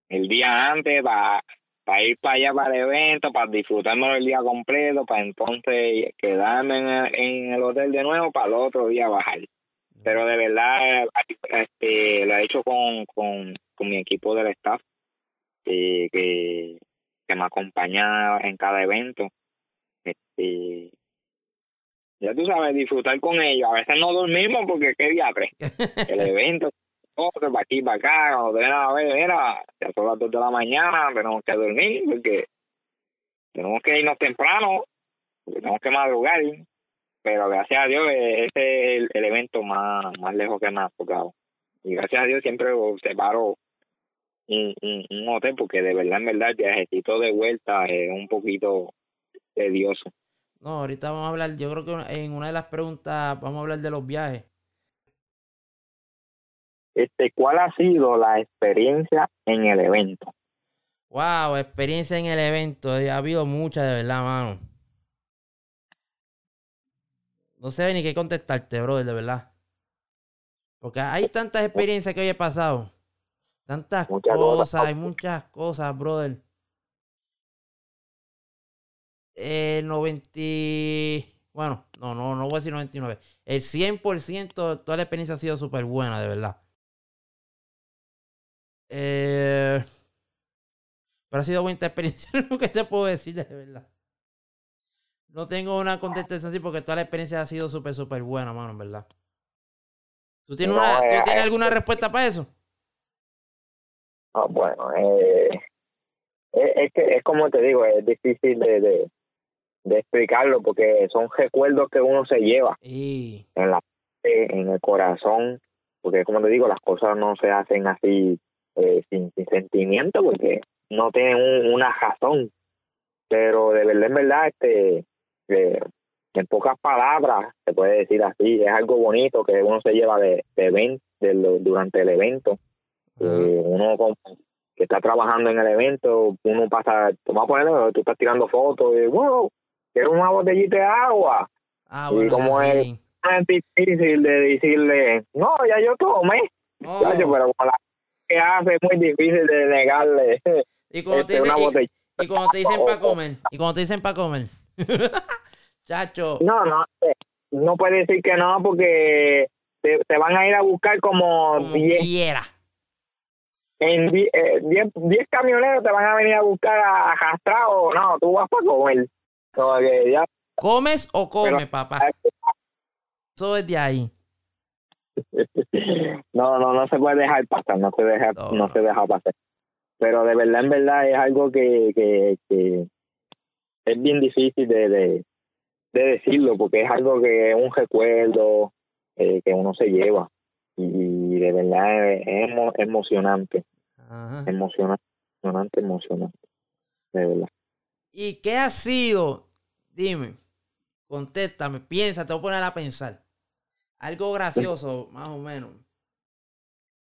el día antes para ir para allá para el evento, para disfrutármelo el día completo, para entonces quedarme en el, hotel de nuevo para el otro día bajar. Pero de verdad, este, lo he hecho con, con, con mi equipo del staff que, que me acompaña en cada evento. Este, ya tú sabes, disfrutar con ellos. A veces no dormimos porque qué día tres. El evento, otro, para aquí, para acá, cuando te a ver, mira, ya son las dos de la mañana, tenemos que dormir porque tenemos que irnos temprano, porque tenemos que madrugar. Pero gracias a Dios, eh, ese es el, el evento más, más lejos que me ha tocado. Y gracias a Dios siempre separo un, un, un hotel porque de verdad, en verdad, el viajecito de vuelta es un poquito tedioso. No, ahorita vamos a hablar, yo creo que en una de las preguntas vamos a hablar de los viajes. Este, ¿Cuál ha sido la experiencia en el evento? Wow, experiencia en el evento. Ha habido muchas, de verdad, mano. No sé ni qué contestarte, brother, de verdad. Porque hay tantas experiencias que hoy he pasado. Tantas Muchas cosas, cosas. hay muchas cosas, brother. Eh, 90... Bueno, no, no, no voy a decir 99. El 100% de toda la experiencia ha sido súper buena, de verdad. Eh... Pero ha sido buena experiencia, lo que te puedo decir, de verdad. No tengo una contestación así porque toda la experiencia ha sido súper, súper buena, mano, en verdad. ¿Tú tienes, No, una, ¿tú eh, tienes eh, alguna respuesta para eso? Ah, bueno, eh, es, es que es como te digo, es difícil de, de, de explicarlo porque son recuerdos que uno se lleva Y... en la en el corazón, porque como te digo, las cosas no se hacen así eh, sin, sin sentimiento porque no tienen un- una razón, pero de verdad, en verdad, este, eh, en pocas palabras, se puede decir así, es algo bonito que uno se lleva de, de event- de lo- durante el evento. Eh, uno que está trabajando en el evento, uno pasa, vas a ponerlo, tú estás tirando fotos y, wow, quiero una botellita de agua. Ah, y como es- difícil de decirle, no, ya yo tomé, Oh, Chacho, pero con la que hace es muy difícil de negarle y cuando te este, una dicen, y- cuando te dicen para comer, y cuando te dicen para comer. Chacho, No, no, eh, no puede decir que no porque te, te van a ir a buscar como como 10 quiera. en 10 eh, camioneros te van a venir a buscar a arrastrado. No, tú vas para comer. Como que ya ¿Comes o come, Pero- papá? Eso es de ahí. no, no, no se puede dejar pasar, no se deja, No, no, no. se deja pasar. Pero de verdad, en verdad, es algo que, que, que es bien difícil de, de, de decirlo, porque es algo que es un recuerdo eh, que uno se lleva. Y de verdad es, es emo- emocionante, Ajá. emocionante, emocionante, emocionante. De verdad. ¿Y qué ha sido? Dime, contéstame, piensa, te voy a poner a pensar. Algo gracioso, más o menos.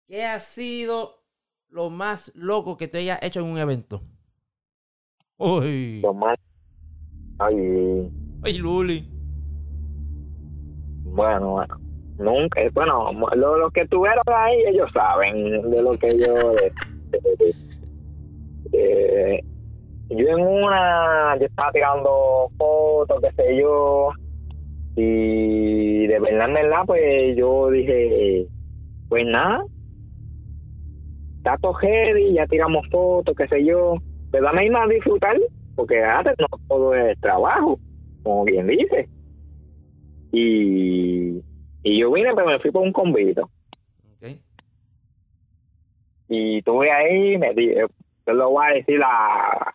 ¿Qué ha sido lo más loco que te hayas hecho en un evento? Uy, Lo más, ay, ay, Luli. Bueno, bueno, nunca, eh, bueno, lo- los que estuvieron ahí, ellos saben de lo que yo... yo en una, yo estaba tirando fotos, qué sé yo, y de verdad, en verdad, pues yo dije, pues nada, está todo heavy, ya tiramos fotos, qué sé yo, pero dame irme a disfrutar, porque antes no todo es trabajo, como quien dice. Y, y yo vine pero me fui por un convito. Ok. y estuve ahí me di eh, yo lo voy a decir a,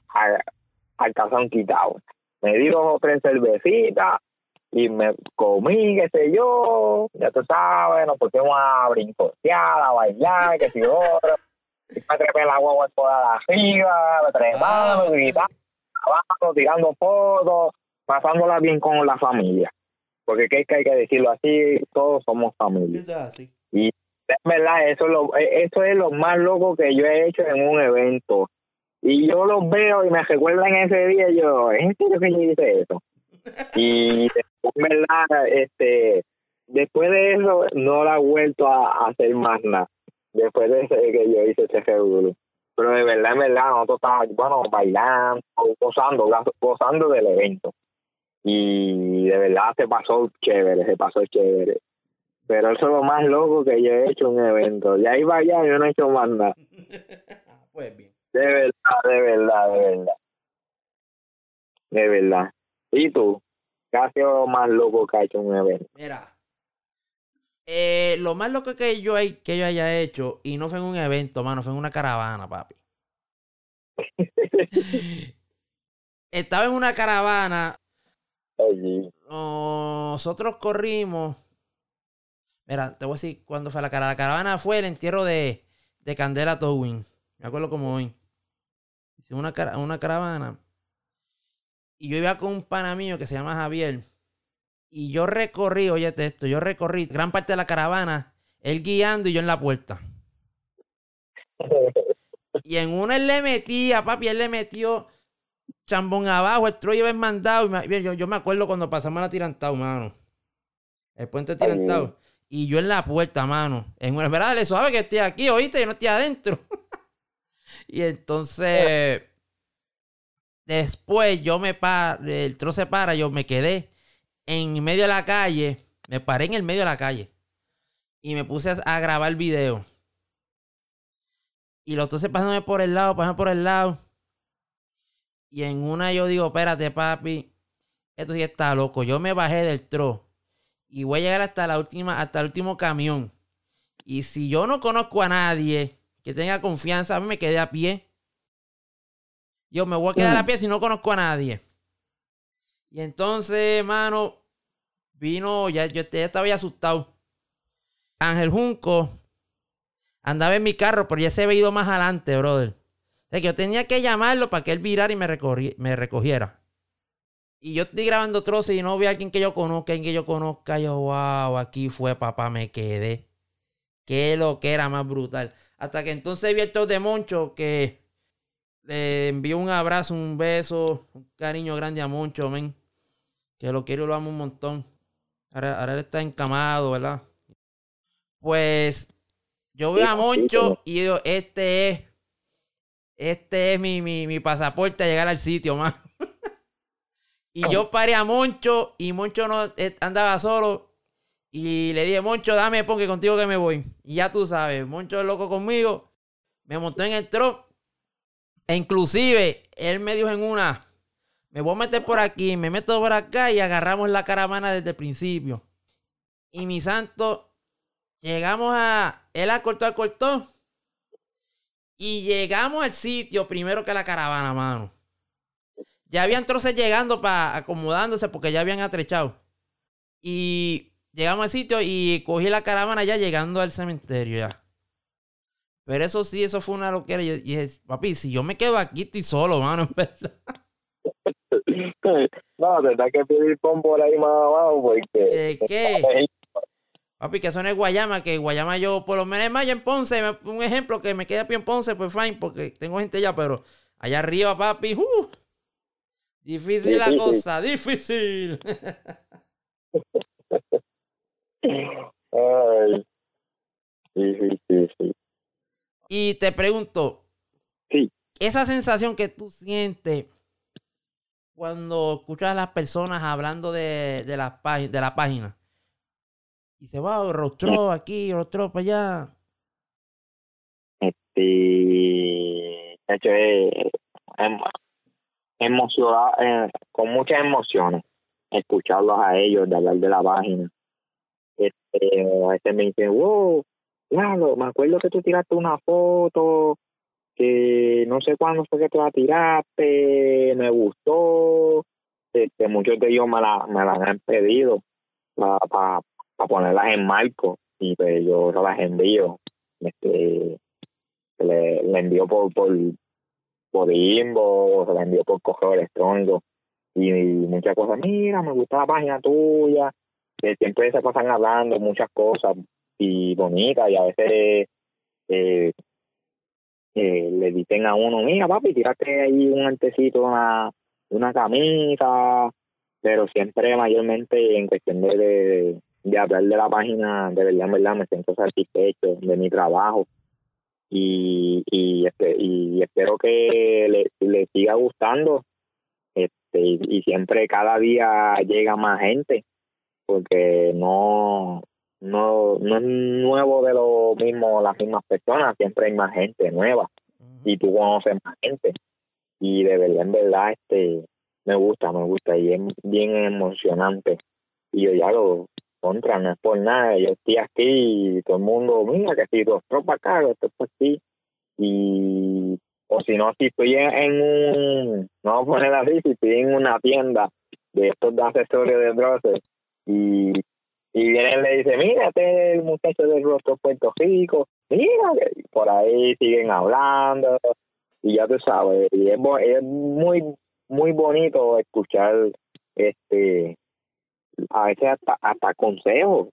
al calzón quitado. Me di dos o tres cervecitas y me comí qué sé yo ya tú sabes nos pusimos a brincotear a bailar que si otro. Y me trepé la guagua por arriba me trepaba me gritaba abajo tirando fotos pasándola bien con la familia. Porque que, que hay que decirlo así, todos somos familia. Y es verdad, eso es, lo, eh, eso es lo más loco que yo he hecho en un evento. Y yo los veo y me recuerdan ese día, y yo, ¿es en que yo hice eso? Y en verdad, este, después de eso, no la he vuelto a, hacer más nada. Después de que yo hice ese seguro. Pero de verdad, en verdad, nosotros estábamos, bueno, bailando, gozando, gozando del evento y de verdad se pasó chévere, se pasó chévere. Pero eso es lo más loco que yo he hecho un evento. Ahí para allá yo no he hecho más nada. Ah, pues bien. De verdad, de verdad, de verdad. De verdad. ¿Y tú? ¿Qué ha sido lo más loco que ha hecho en un evento? Mira. eh, lo más loco que yo, hay- que yo haya hecho, y no fue en un evento, mano, fue en una caravana, papi. Estaba en una caravana Allí. nosotros corrimos. Mira, te voy a decir cuándo fue la caravana. La caravana fue el entierro de, de Candela Towing. Me acuerdo como hoy. Una, una caravana. Y yo iba con un pana mío que se llama Javier. Y yo recorrí, oye esto, yo recorrí gran parte de la caravana, él guiando y yo en la puerta. Y en una él le metía, papi, él le metió chambón abajo, el trollo bien mandado. Y me- yo, yo me acuerdo cuando pasamos la tirantao, mano. El puente Ay. tirantao. Y yo en la puerta, mano. En una verdad, le suave que estoy aquí, oíste, yo no estoy adentro. Y entonces, después yo me pa el tro se para, yo me quedé en medio de la calle. Me paré en el medio de la calle. Y me puse a, grabar video. Y los se pasándome por el lado, pasándome por el lado. Y en una yo digo, espérate, papi. Esto sí está loco. Yo me bajé del tro. Y voy a llegar hasta la última, hasta el último camión. Y si yo no conozco a nadie que tenga confianza, a mí me quedé a pie. Yo me voy a quedar a pie si no conozco a nadie. Y entonces, mano, vino, ya yo ya estaba ya asustado. Ángel Junco andaba en mi carro, pero ya se había ido más adelante, brother. O sea, que yo tenía que llamarlo para que él virara y me, recorri- me recogiera. Y yo estoy grabando troces y no veo a alguien que yo conozca, alguien que yo conozca. Yo, wow, aquí fue, papá, me quedé. Qué lo que era más brutal. Hasta que entonces vi el show de Moncho que le envió un abrazo, un beso, un cariño grande a Moncho, men. Que lo quiero y lo amo un montón. Ahora, ahora él está encamado, ¿verdad? Pues yo veo a Moncho y digo, este es, este es mi, mi, mi pasaporte a llegar al sitio, man. y yo paré a Moncho y Moncho no eh, andaba solo. Y le dije, Moncho, dame porque contigo que me voy. Y ya tú sabes, Moncho loco conmigo. Me montó en el truck. E inclusive, él me dijo en una, me voy a meter por aquí, me meto por acá y agarramos la caravana desde el principio. Y mi santo, llegamos a. Él acortó, acortó. Y llegamos al sitio primero que la caravana, mano. Ya habían troces llegando para acomodándose porque ya habían atrechado. Y llegamos al sitio y cogí la caravana ya llegando al cementerio ya. Pero eso sí, eso fue una loquera. Y dije, papi, si yo me quedo aquí, estoy solo, mano, en verdad. no, tendrás que pedir por ahí más abajo porque... ¿Qué? Papi, que eso no es Guayama, que Guayama yo, por lo menos, es más, en Ponce, un ejemplo que me queda bien en Ponce, pues fine, porque tengo gente allá, pero allá arriba, papi, uh, difícil la cosa, difícil. Ay, sí, sí, sí. Y te pregunto, sí. esa sensación que tú sientes cuando escuchas a las personas hablando de, de, la, de la página, y se va, rostro aquí, rostro para allá. Este, de hecho, es, eh, con muchas emociones, escucharlos a ellos, de hablar de la página. Este, a este me dicen, wow, claro, me acuerdo que tú tiraste una foto, que no sé cuándo fue que tú la tiraste, me gustó, este, muchos de ellos me la, me la han pedido para para ponerlas en marco y pues yo no las envío este le, le envío por por por inbox se la envío por correo electrónico y, muchas cosas mira me gusta la página tuya que siempre se pasan hablando muchas cosas y bonitas y a veces eh, eh, le dicen a uno mira papi tírate ahí un antecito una una camisa pero siempre mayormente en cuestión de, de hablar de la página, de verdad, en verdad, me siento satisfecho de mi trabajo. Y, y, este, y espero que le, le siga gustando este y, siempre cada día llega más gente porque no no no es nuevo de lo mismo las mismas personas siempre hay más gente nueva. Y tú conoces más gente. Y de verdad en verdad este me gusta me gusta. Y es bien emocionante. Y yo ya lo contra, no es por nada, yo estoy aquí y todo el mundo, mira que si dos tropas acá, esto es así, y o si no, si estoy en, un, no vamos a poner así, si estoy en una tienda de estos de accesorios de broces y, y viene y le dice, mira, este es el muchacho del rostro Puerto Rico, mira, por ahí siguen hablando y ya tú sabes, y es, muy, muy bonito escuchar este a veces hasta, hasta consejos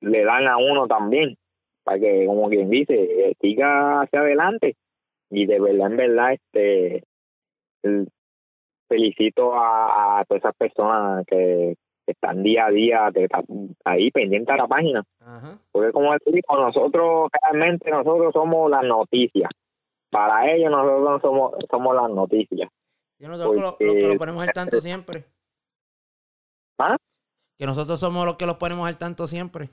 le dan a uno también, para que, como quien dice, siga hacia adelante. Y de verdad, en verdad, este felicito a, a todas esas personas que, están día a día ahí pendientes a la página. Porque como digo, nosotros realmente nosotros somos las noticias. Para ellos nosotros somos somos las noticias. Yo nosotros lo, lo, lo ponemos al tanto siempre. ¿Ah? que nosotros somos los que los ponemos al tanto siempre.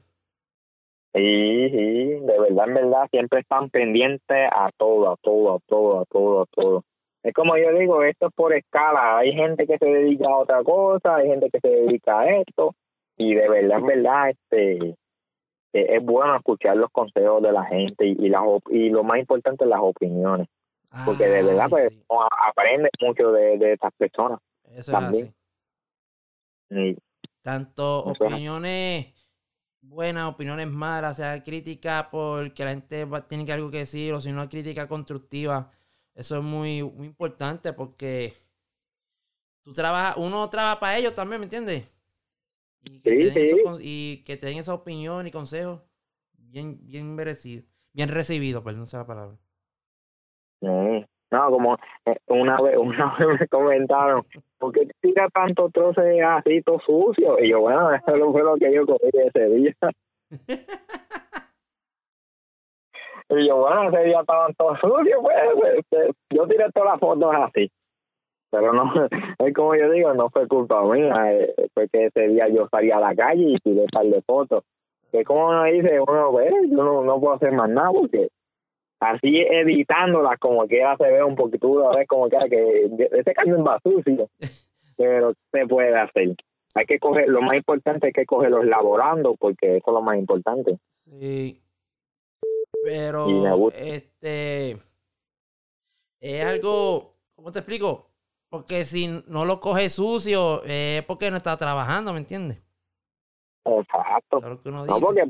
Sí, sí, de verdad, en verdad, siempre están pendientes a todo, a todo, a todo, a todo, a todo. Es como yo digo, esto es por escala. Hay gente que se dedica a otra cosa, hay gente que se dedica a esto, y de verdad, en verdad, este e, es bueno escuchar los consejos de la gente y, y, las, y lo más importante, las opiniones. porque de verdad, pues, aprende mucho de, de estas personas también. Tanto opiniones buenas, opiniones malas, sea crítica porque la gente tiene que algo que decir, o si no crítica constructiva. Eso es muy, muy importante porque tú trabajas, uno trabaja para ellos también, ¿me entiendes? Y que, te den y que te den esa opinión y consejos bien, bien merecido, bien recibido, perdón, la palabra. No, como eh, una vez, una vez me comentaron, ¿por qué tira tanto troce así todo sucio? Y yo, bueno, eso fue lo que yo comí ese día. y yo, bueno, ese día estaban todos sucios, pues, este, yo tiré todas las fotos así. Pero no, es como yo digo, no fue culpa mía, eh, fue que ese día yo salí a la calle y tiré un par de fotos. Que como uno dice, uno, ve, yo no, no puedo hacer más nada porque así editándolas como que se ve un poquito a ver como que, que ese cambio va sucio pero se puede hacer hay que coger, lo más importante es que cogerlos laborando, porque eso es lo más importante. Sí. Pero, este, es algo, ¿cómo te explico? Porque si no lo coge sucio, eh, es porque no está trabajando, ¿me entiendes? Exacto. Que uno No, porque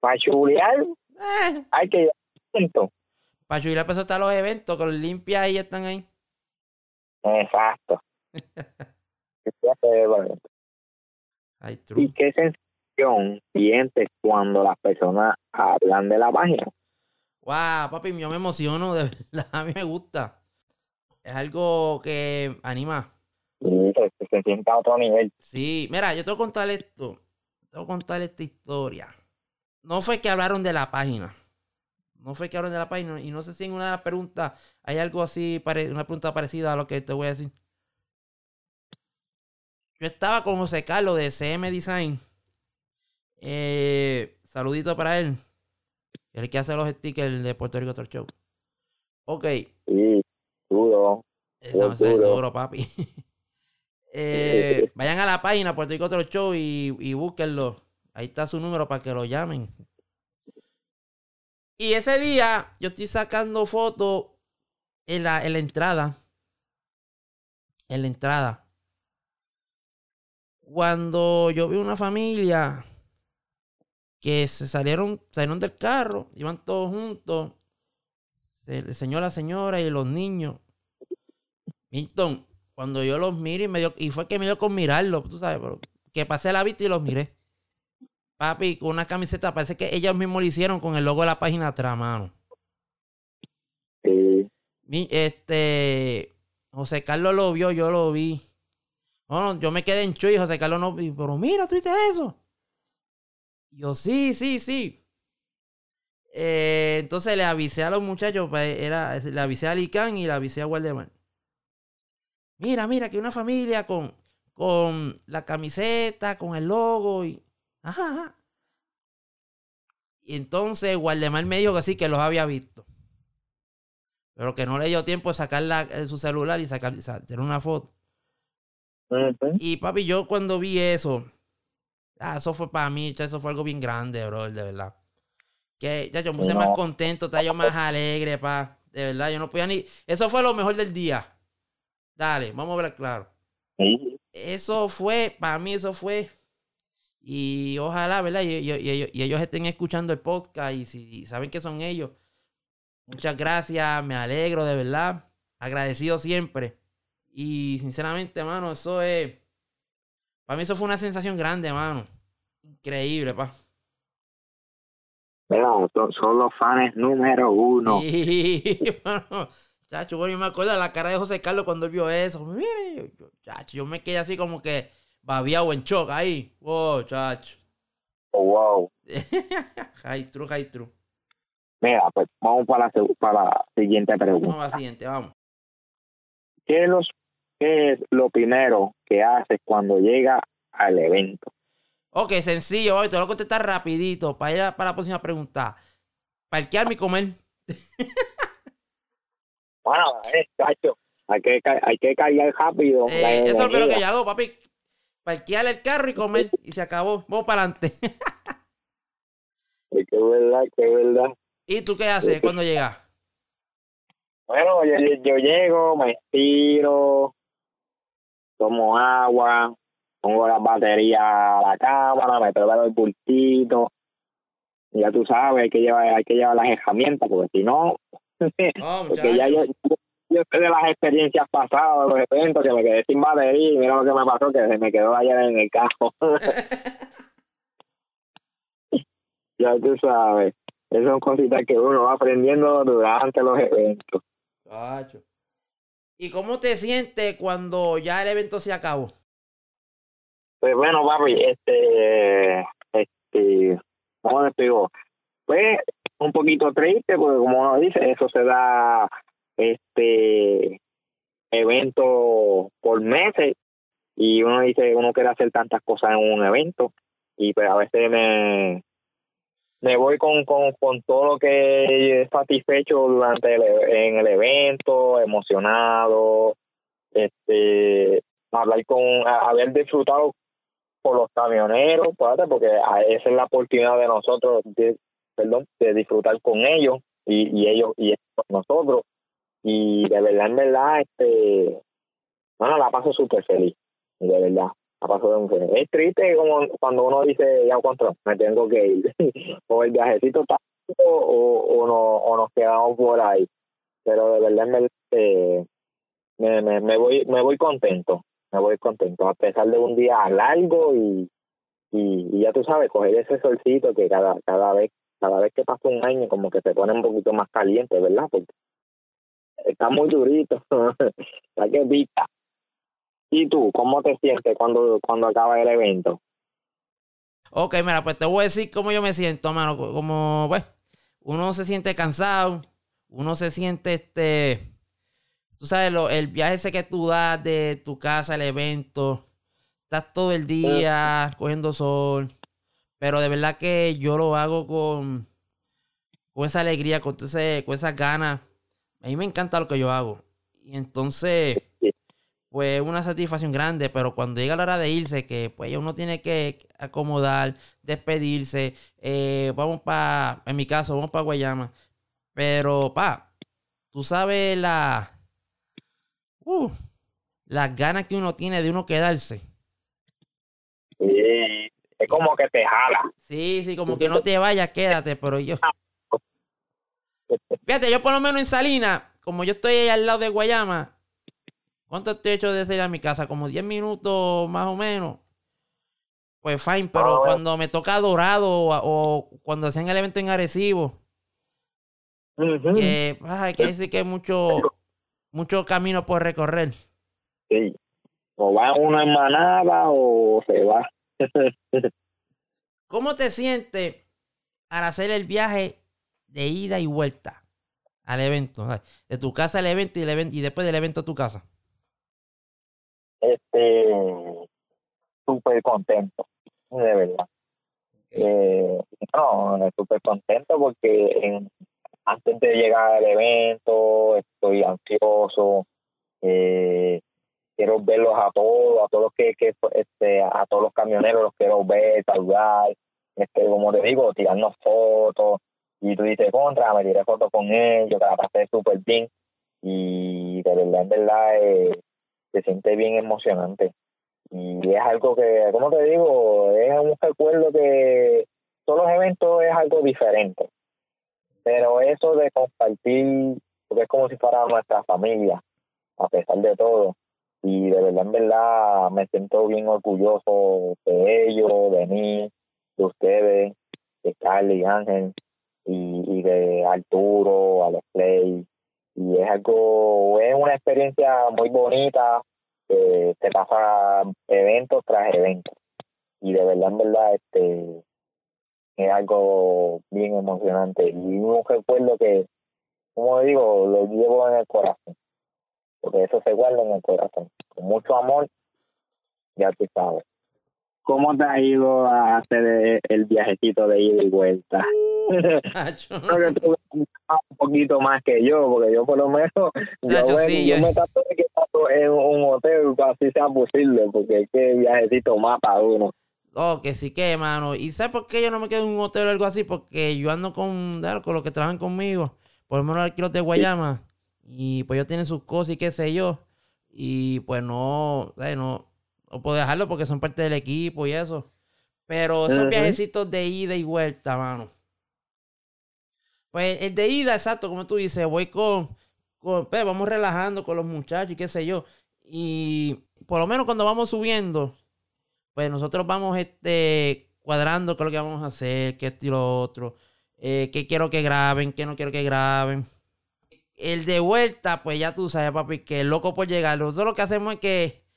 para chulear Eh, hay que ir para subir la persona está los eventos, que los limpia y ya están ahí. Exacto. Ay, true. ¿Y qué sientes cuando las personas hablan de la página? Wow, papi, yo me emociono, de verdad, a mí me gusta. Es algo que anima. Sí, se, se siente a otro nivel. Sí, mira, yo te voy a contar esto. Te voy a contar esta historia. No fue que hablaron de la página. No fue que hablaron de la página. Y no sé si en una de las preguntas hay algo así, una pregunta parecida a lo que te voy a decir. Yo estaba con José Carlos de CM Design. Eh, saludito para él. El que hace los stickers de Puerto Rico Talk Show. Ok. Sí, duro. A ser duro. duro, papi. Eh, vayan a la página Puerto Rico Otro Show y, y búsquenlo. Ahí está su número para que lo llamen. Y ese día yo estoy sacando fotos en la, en la entrada. En la entrada. Cuando yo vi una familia que se salieron, salieron del carro, iban todos juntos. El señor, la señora y los niños. Milton, cuando yo los miré y me dio, y fue que me dio con mirarlo, tú sabes, pero que pasé la vista y los miré. Papi, con una camiseta, parece que ellos mismos lo hicieron con el logo de la página atrás, mano. Mi- Este, José Carlos lo vio, yo lo vi. No, no, yo me quedé en chuy, José Carlos no vi, pero mira, ¿tú viste eso? Yo, sí, sí, sí. Eh, entonces le avisé a los muchachos, pues, era, le avisé a Licán y le avisé a Guardemar. Mira, mira, que una familia con, con la camiseta, con el logo y. Ajá, ajá. Y entonces Guardemar me dijo que sí, que los había visto. Pero que no le dio tiempo de sacar la- eh, su celular y sacar, y sa- tener una foto. Y papi, yo cuando vi eso, ah, eso fue para mí, eso fue algo bien grande, bro, de verdad. Que ya yo me puse No. más contento, yo más alegre, pa. De verdad, yo no podía ni. Eso fue lo mejor del día. Dale, vamos a ver claro. Sí. Eso fue, para mí, eso fue. Y ojalá, ¿verdad? Y, y- y ellos estén escuchando el podcast y si saben que son ellos. Muchas gracias, me alegro de verdad. Agradecido siempre. Y sinceramente, mano, eso es. Para mí, eso fue una sensación grande, mano. Increíble, pa. Mira, son, los fans número uno. Sí, mano. Chacho, bueno, yo me acuerdo de la cara de José Carlos cuando él vio eso. Mire, yo, chacho, yo me quedé así como que babiado en shock ahí. Wow, chacho. Oh, wow. high true, high true. Mira, pues vamos para la, para la siguiente pregunta. Vamos a la siguiente, vamos. ¿Qué los, ¿Qué es lo primero que haces cuando llega al evento? Ok, sencillo, hoy te lo voy a contestar rapidito para ir a- para la próxima pregunta. Parquearme y comer. Bueno, eh, chacho, hay que, hay que cargar rápido. Eh, eso es lo que yo hago, papi. Parquear el carro y comer. Y se acabó. Vamos para adelante. Es verdad, es verdad. ¿Y tú qué haces cuando llegas? Bueno, yo, yo- yo llego, me estiro, tomo agua, pongo la batería a la cámara, me preparo el bultito. Ya tú sabes, hay que llevar, hay que llevar las herramientas, porque si no, Oh, porque ya yo, yo sé de las experiencias pasadas, de los eventos, que me quedé sin batería y mira lo que me pasó, que se me quedó ayer en el carro. ya tú sabes, esas son cositas que uno va aprendiendo durante los eventos. Chacho. ¿Y cómo te sientes cuando ya el evento se acabó? Pues bueno, papi, este, este, ¿cómo te digo? Pues un poquito triste porque como uno dice, eso se da, este, evento por meses y uno dice, uno quiere hacer tantas cosas en un evento y pues a veces me, me voy con, con, con todo lo que he satisfecho durante el, en el evento, emocionado, este, hablar con, haber disfrutado por los camioneros, porque esa es la oportunidad de nosotros, de, perdón, de disfrutar con ellos y, y ellos y nosotros. Y de verdad, en verdad, este, bueno, la paso súper feliz, de verdad. Paso de feliz. Es triste como cuando uno dice, ya encontró, me tengo que ir, o el viajecito está o, o, no, o nos quedamos por ahí. Pero de verdad, eh, me, me, me voy me voy contento me voy contento a pesar de un día largo y, y, ya tú sabes coger ese solcito que cada cada vez cada vez que pasa un año como que se pone un poquito más caliente verdad porque está muy durito está que pica y tú cómo te sientes cuando cuando acaba el evento Ok, mira, pues te voy a decir cómo yo me siento, mano. Como, pues, uno se siente cansado, uno se siente, este, tú sabes, lo, el viaje ese que tú das de tu casa al evento, estás todo el día cogiendo sol, pero de verdad que yo lo hago con, con esa alegría, con, ese, con esas ganas. A mí me encanta lo que yo hago. Y entonces, pues una satisfacción grande, pero cuando llega la hora de irse, que pues uno tiene que acomodar, despedirse, eh, vamos para, en mi caso, vamos para Guayama. Pero, pa, tú sabes la, uh, las ganas que uno tiene de uno quedarse. Sí, es como que te jala. Sí, sí, como que no te vayas, quédate, pero yo. Fíjate, yo por lo menos en Salinas, como yo estoy ahí al lado de Guayama, ¿cuánto estoy hecho de salir a mi casa? Como 10 minutos más o menos. Pues fine, pero cuando me toca Dorado o, cuando hacen el evento en Arecibo, que, hay que decir que hay mucho, mucho camino por recorrer. Sí. O va uno en manada o se va. ¿Cómo te sientes al hacer el viaje de ida y vuelta al evento? de tu casa al evento y, el evento y después del evento a tu casa. Este, súper contento, de verdad. Eh, no, súper contento porque en, antes de llegar al evento estoy ansioso, eh, quiero verlos a todos, a todos los que, que este, a todos los camioneros los quiero ver, saludar, este, como te digo, tirarnos fotos, y tú dices contra, me tiré fotos con ellos, la pasé súper bien, y de verdad, en verdad, eh, se siente bien emocionante. Y es algo que, como te digo, es un recuerdo que todos los eventos es algo diferente pero eso de compartir, porque es como si fuera nuestra familia, a pesar de todo. Y de verdad, en verdad, me siento bien orgulloso de ellos, de mí, de ustedes, de Carly, Ángel, y, y de Arturo, Alex Play. Y es algo, es una experiencia muy bonita, que te pasa eventos tras eventos. Y de verdad, en verdad, este es algo bien emocionante y un recuerdo que, como digo, lo llevo en el corazón, porque eso se guarda en el corazón, con mucho amor, ya tú sabes. ¿Cómo te ha ido a hacer el viajecito de ida y vuelta? Uh, Creo que tú un poquito más que yo, porque yo por lo menos yo, sí, me trato de quedar en un hotel así sea posible, porque es que viajecito mata a uno. Oh, que sí que, mano. ¿Y sabes por qué yo no me quedo en un hotel o algo así? Porque yo ando con, con los que trabajan conmigo. Por lo menos aquí los de Guayama. Y pues ellos tienen sus cosas y qué sé yo. Y pues no, no, no puedo dejarlo porque son parte del equipo y eso. Pero esos viajecitos de ida y vuelta, mano. Pues el de ida, exacto, como tú dices, voy con, con pues, vamos relajando con los muchachos y qué sé yo. Y por lo menos cuando vamos subiendo, pues nosotros vamos este, cuadrando qué es lo que vamos a hacer, qué esto y lo otro, eh, qué quiero que graben, qué no quiero que graben. El de vuelta, pues ya tú sabes, papi, que loco por llegar. Nosotros lo que hacemos es que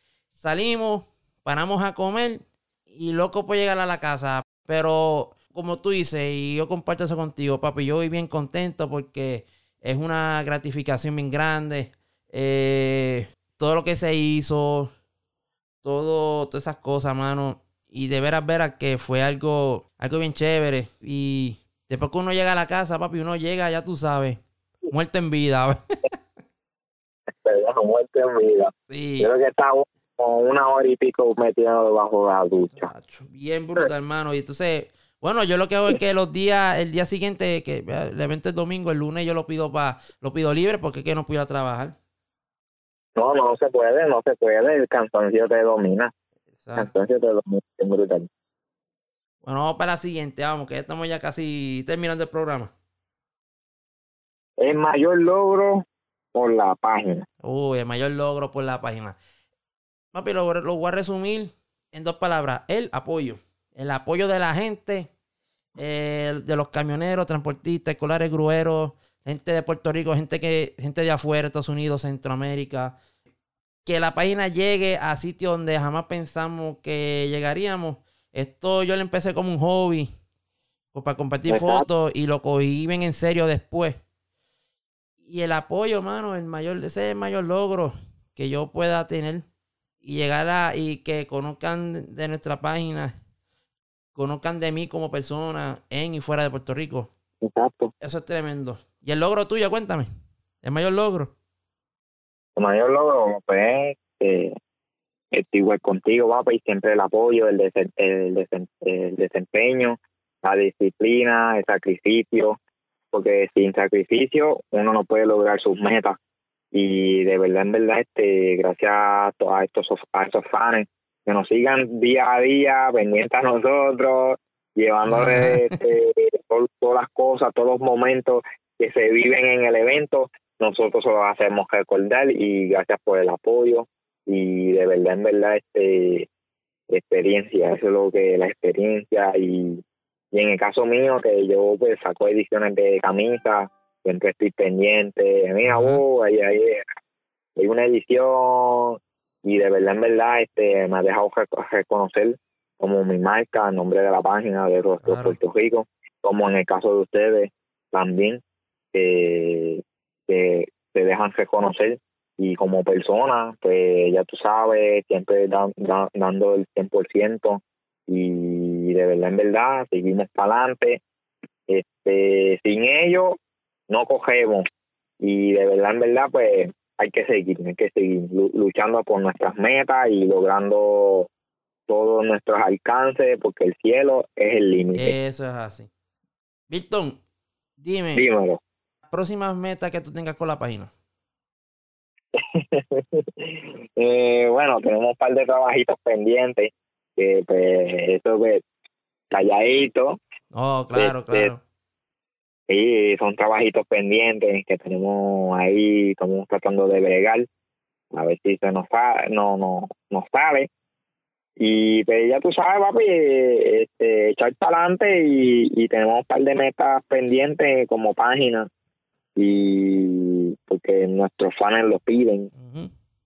salimos, paramos a comer y loco por llegar a la casa. Pero como tú dices, y yo comparto eso contigo, papi, yo voy bien contento porque es una gratificación bien grande. Eh, todo lo que se hizo, todo, todas esas cosas, mano. Y de veras, veras que fue algo, algo bien chévere. Y después que uno llega a la casa, papi, uno llega, ya tú sabes, muerto en vida. muerto en vida. Sí. Creo que está como una hora y pico metido debajo de la ducha. Bien brutal, hermano. Y entonces, bueno, yo lo que hago es que los días, el día siguiente, que el evento es domingo, el lunes yo lo pido pa, lo pido libre porque es que no puedo trabajar. No, no se puede, no se puede. El cansancio te domina. El cansancio te domina. Es brutal. Bueno, vamos para la siguiente, vamos, que ya estamos ya casi terminando el programa. El mayor logro por la página. Uy, el mayor logro por la página. Papi, lo, lo voy a resumir en dos palabras. El apoyo. El apoyo de la gente, el de los camioneros, transportistas, escolares, grueros, gente de Puerto Rico, gente que, gente de afuera, Estados Unidos, Centroamérica. Que la página llegue a sitios donde jamás pensamos que llegaríamos. Esto yo lo empecé como un hobby. pues, para compartir Exacto. fotos y lo cogí bien en serio después. Y el apoyo, mano, el mayor, ese es el mayor logro que yo pueda tener. Y llegar a, y que conozcan de nuestra página, conozcan de mí como persona en y fuera de Puerto Rico. Exacto. Eso es tremendo. Y el logro tuyo, cuéntame. El mayor logro. El mayor logro, pues, eh, estoy igual contigo, papá, y siempre el apoyo, el, desen- el, desen- el desempeño, la disciplina, el sacrificio, porque sin sacrificio uno no puede lograr sus metas. Y de verdad, en verdad, este, gracias a, a estos a estos fans que nos sigan día a día, pendientes a nosotros, llevándole este, todas las cosas, todos los momentos que se viven en el evento, nosotros se lo hacemos recordar y gracias por el apoyo y de verdad en verdad este experiencia eso es lo que la experiencia y, y en el caso mío que yo pues saco ediciones de camisa siempre estoy pendiente mira uh, ahí, ahí hay una edición y de verdad en verdad este me ha dejado rec- reconocer como mi marca el nombre de la página de Rostro Claro. Puerto Rico como en el caso de ustedes también que, que se dejan reconocer y como persona, pues ya tú sabes, siempre dan- dan- dando el 100% y de verdad, en verdad, seguimos para adelante. Este, sin ello, no cogemos y de verdad, en verdad, pues hay que seguir, hay que seguir lu- luchando por nuestras metas y logrando todos nuestros alcances porque el cielo es el límite. Eso es así. Milton, dime, Dímelo. próximas metas que tú tengas con la página. eh, bueno, tenemos un par de trabajitos pendientes, que pues eso pues calladito, Oh, claro, Este, claro. Y son trabajitos pendientes que tenemos ahí, estamos tratando de bregar, a ver si se nos fa no, no, nos sale. Y pues ya tú sabes, papi, este, echar para adelante y, y tenemos un par de metas pendientes como página y porque nuestros fans lo piden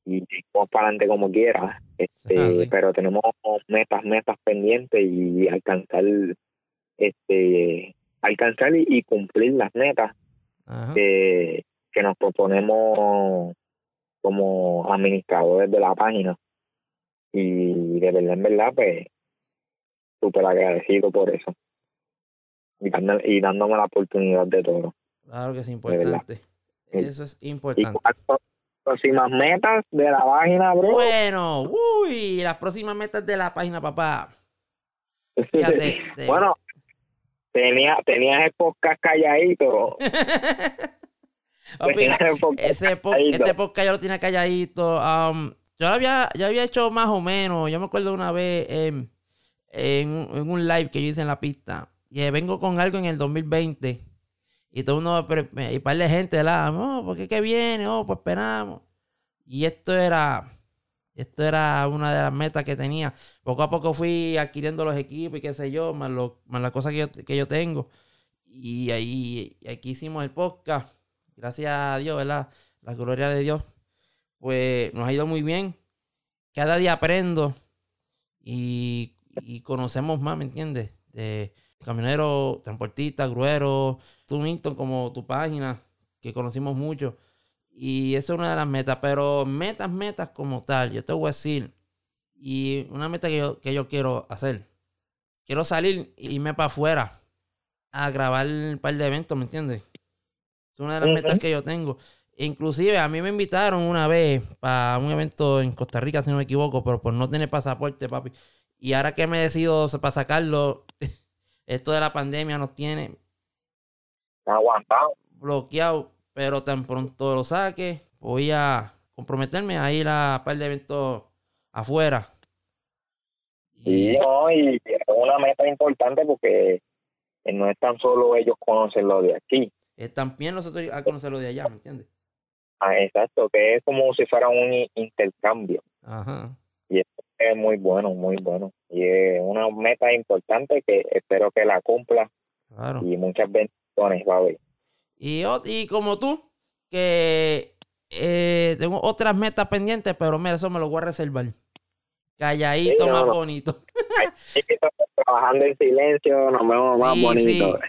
y vamos para adelante como quiera este Ah, sí. pero tenemos metas metas pendientes y alcanzar este alcanzar y, y cumplir las metas que, que nos proponemos como administradores de la página y de verdad en verdad pues súper agradecido por eso y, dándome- y dándome la oportunidad de todo Claro que es importante. Eso es y importante. las próximas metas de la página bro Bueno, uy, las próximas metas de la página, papá. Fíjate. te- Bueno, tenía, tenías el podcast calladito. Ese calladito. este podcast yo lo tenía calladito. um, yo lo había, yo había hecho más o menos. Yo me acuerdo una vez en, un- en un live que yo hice en la pista. Y eh, vengo con algo en el 2020. Y todo uno, y par de gente, la, no, porque qué viene, oh, pues esperamos. Y esto era, esto era una de las metas que tenía. Poco a poco fui adquiriendo los equipos y qué sé yo, más, lo- más las cosas que yo, que yo tengo. Y ahí, aquí hicimos el podcast. Gracias a Dios, ¿verdad? La gloria de Dios. Pues nos ha ido muy bien. Cada día aprendo y, y conocemos más, ¿me entiendes? De camioneros, transportistas, grueros, tú, Milton, como tu página, que conocimos mucho. Y eso es una de las metas, pero metas, metas como tal, yo te voy a decir, y una meta que yo, que yo quiero hacer. Quiero salir e irme para afuera a grabar un par de eventos, ¿me entiendes? Es una de las metas que yo tengo. Inclusive a mí me invitaron una vez para un evento en Costa Rica, si no me equivoco, pero por no tener pasaporte, papi. Y ahora que me decido para sacarlo, esto de la pandemia nos tiene Aguantado. bloqueado. Pero tan pronto lo saque, voy a comprometerme a ir a un par de eventos afuera. Y no, y es una meta importante porque no es tan solo ellos conocen lo de aquí. Eh, también nosotros a conocerlo de allá, ¿me entiendes? Ah, exacto, que es como si fuera un intercambio. Ajá. Y es muy bueno, muy bueno. Y es una meta importante que espero que la cumpla Claro. y muchas bendiciones, va a ver. Y, y como tú, que eh, tengo otras metas pendientes, pero mira, eso me lo voy a reservar. Calladito, Sí, no, más no. bonito. Trabajando en silencio, nos vemos más Sí, bonitos.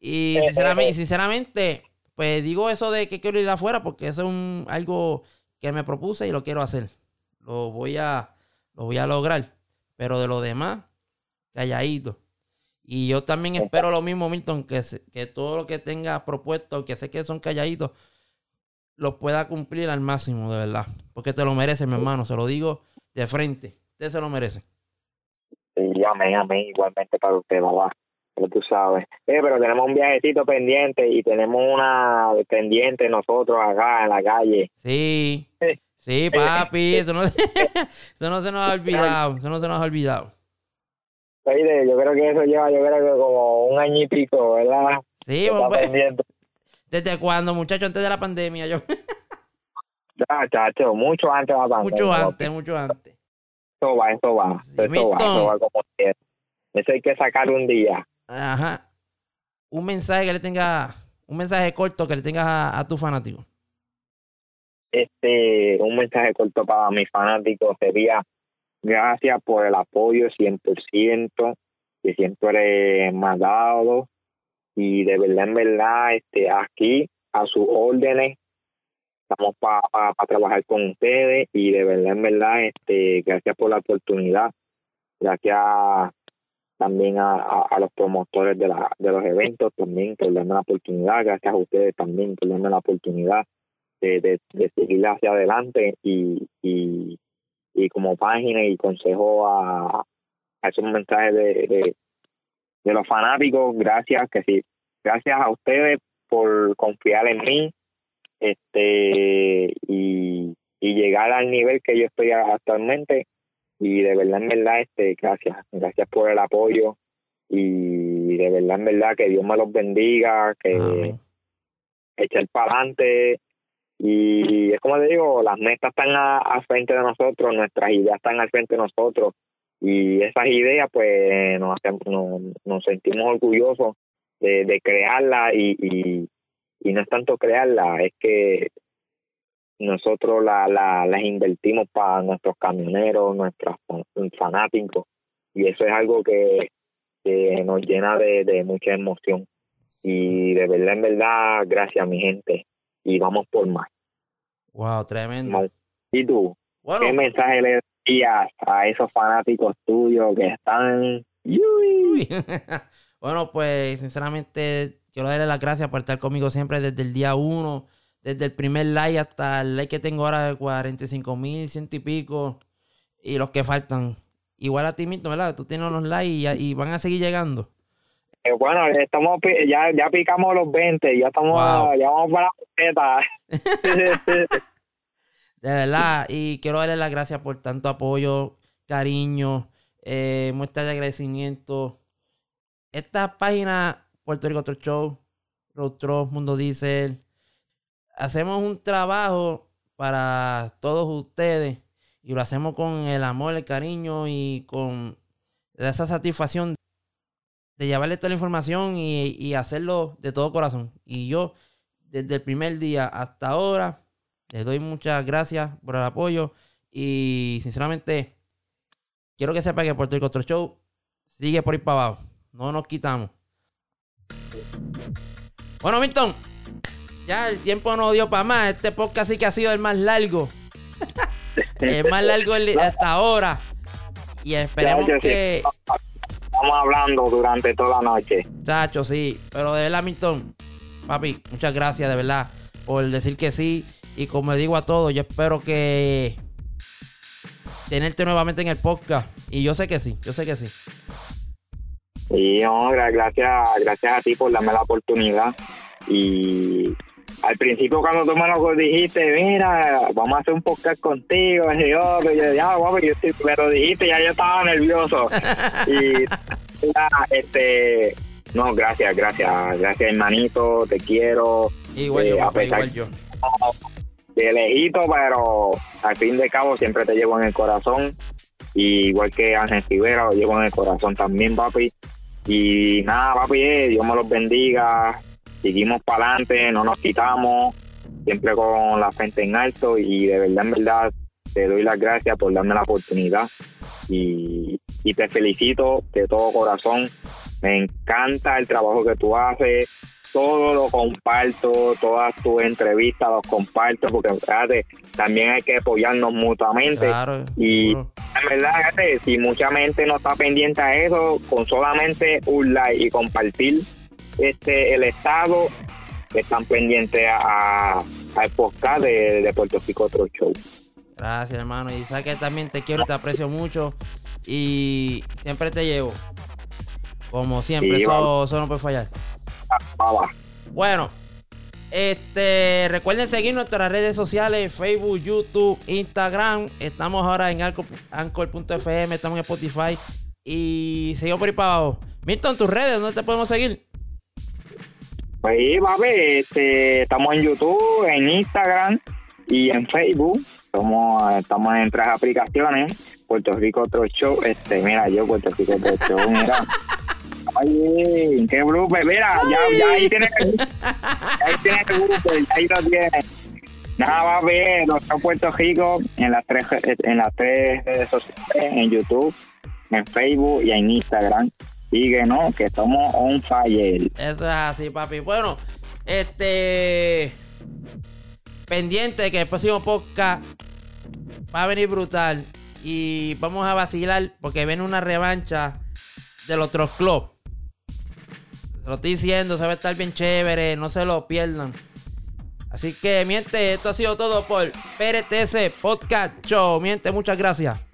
Y sinceramente, sinceramente, pues digo eso de que quiero ir afuera porque eso es un, algo que me propuse y lo quiero hacer. Lo voy a, lo voy a lograr. Pero de lo demás, calladito. Y yo también espero lo mismo, Milton, que, que todo lo que tenga propuesto, que sé que son calladitos, los pueda cumplir al máximo, de verdad. Porque te lo mereces, mi hermano. Se lo digo de frente. Usted se lo merece. Sí, amén, amén. Igualmente para usted, papá. Pero tú sabes. Eh, pero tenemos un viajecito pendiente y tenemos una pendiente nosotros acá en la calle. Sí. Sí. Sí, papi. Eso no, eso no se nos ha olvidado. Eso no se nos ha olvidado. Oye, yo creo que eso lleva, yo creo que como un año y pico, ¿verdad? Sí, pues, desde cuando, muchachos, antes de la pandemia, yo. Ya, chacho, mucho antes de la pandemia. mucho antes, mucho antes. Eso va, eso va. Sí, eso va, eso va como quiera. Eso hay que sacar un día. Ajá. Un mensaje que le tenga, un mensaje corto que le tengas a, a tu fanático. Este, un mensaje corto para mis fanáticos sería gracias por el apoyo 100%, que siempre me ha dado. Y de verdad, en verdad, este, aquí a sus órdenes, estamos para trabajar con ustedes y de verdad, en verdad, este, gracias por la oportunidad. Gracias también a, a, a los promotores de, la, de los eventos también por darme la oportunidad. Gracias a ustedes también por darme la oportunidad de, de, de seguir hacia adelante y, y, y como página y consejo a, a esos mensajes de, de, de los fanáticos, gracias que sí, gracias a ustedes por confiar en mí este y, y llegar al nivel que yo estoy actualmente y de verdad en verdad este gracias gracias por el apoyo y de verdad en verdad que Dios me los bendiga que Amén. echar para adelante y es como te digo, las metas están a, a frente de nosotros, nuestras ideas están al frente de nosotros. Y esas ideas pues nos, hacemos, nos, sentimos orgullosos de, de crearlas y, y, y no es tanto crearlas, es que nosotros la, la, las invertimos para nuestros camioneros, nuestros fanáticos. Y eso es algo que, que nos llena de, de mucha emoción. Y de verdad, en verdad, gracias mi gente y vamos por más. Wow, tremendo. ¿Y tú? Bueno, ¿Qué mensaje le darías a esos fanáticos tuyos que están... Bueno, pues sinceramente quiero darle las gracias por estar conmigo siempre desde el día uno, desde el primer like hasta el like que tengo ahora de 45 mil, ciento y pico, y los que faltan. Igual a ti mismo, ¿verdad? Tú tienes unos likes y, y van a seguir llegando. Eh, bueno, estamos ya ya picamos los 20, ya estamos Wow. ya vamos para la. De verdad, y quiero darle las gracias por tanto apoyo, cariño, eh, muestras de agradecimiento. Esta página, Puerto Rico Otro Show, Road Mundo Diesel, hacemos un trabajo para todos ustedes y lo hacemos con el amor, el cariño y con esa satisfacción de llevarle toda la información y, y hacerlo de todo corazón. Y yo, desde el primer día hasta ahora, les doy muchas gracias por el apoyo y sinceramente quiero que sepa que Puerto Rico Otro Show sigue por ir para abajo. No nos quitamos. Bueno, Milton, ya el tiempo no dio para más. Este podcast sí que ha sido el más largo. el más largo hasta ahora. Y esperemos que... Estamos hablando durante toda la noche. Chacho, sí. Pero de verdad, Milton, papi, muchas gracias, de verdad. por decir que sí. Y como digo a todos, yo espero que tenerte nuevamente en el podcast. Y yo sé que sí, yo sé que sí. Sí, no, gra- gracias, gracias a ti por darme la oportunidad. Y al principio cuando tú me lo dijiste, mira, vamos a hacer un podcast contigo, y yo, yo, ya, guapo, yo me lo dijiste, ya yo estaba nervioso. y ya, este, no, gracias, gracias, gracias hermanito, te quiero. Igual Eh, yo, a papá, pesar igual yo. de lejito, pero al fin de cabo siempre te llevo en el corazón. Y igual que Ángel Rivera, lo llevo en el corazón también, papi. Y nada, papi, eh, Dios me los bendiga. Seguimos para adelante, no nos quitamos, siempre con la frente en alto. Y de verdad, en verdad, te doy las gracias por darme la oportunidad. Y, y te felicito de todo corazón. Me encanta el trabajo que tú haces todo lo comparto, todas tus entrevistas los comparto, porque fíjate, también hay que apoyarnos mutuamente. Claro. Y seguro. en verdad, fíjate, si mucha gente no está pendiente a eso, con solamente un like y compartir este el estado, están pendientes a, al podcast de, de Puerto Rico Otro Show. Gracias, hermano. Y sabes que también te quiero, te aprecio mucho. Y siempre te llevo. Como siempre, Sí, eso, eso no puede fallar. Va. Bueno, este, recuerden seguir nuestras redes sociales, Facebook, YouTube, Instagram. Estamos ahora en Anchor- Anchor.fm, estamos en Spotify. Y seguimos por ahí para abajo. Milton, tus redes, ¿dónde te podemos seguir? Pues sí, papi, este, estamos en YouTube, en Instagram y en Facebook. Somos, estamos en tres aplicaciones. Puerto Rico Otro Show. Este, mira, yo Puerto Rico Otro Show, mira. Ay, qué blooper. Mira, ya, ya ahí tienes el, ahí tienes el blooper, ahí lo tienes. Nada, va a ver, nuestro Puerto Rico en las tres en las tres redes sociales, en YouTube, en Facebook y en Instagram. Sigue, ¿no? Que somos on fire. Eso es así, papi. Bueno, este. Pendiente que el próximo podcast va a venir brutal. Y vamos a vacilar porque viene una revancha del otro club. Lo estoy diciendo, se va a estar bien chévere. No se lo pierdan. Así que, miente, esto ha sido todo por PRTS Podcast Show. Miente, muchas gracias.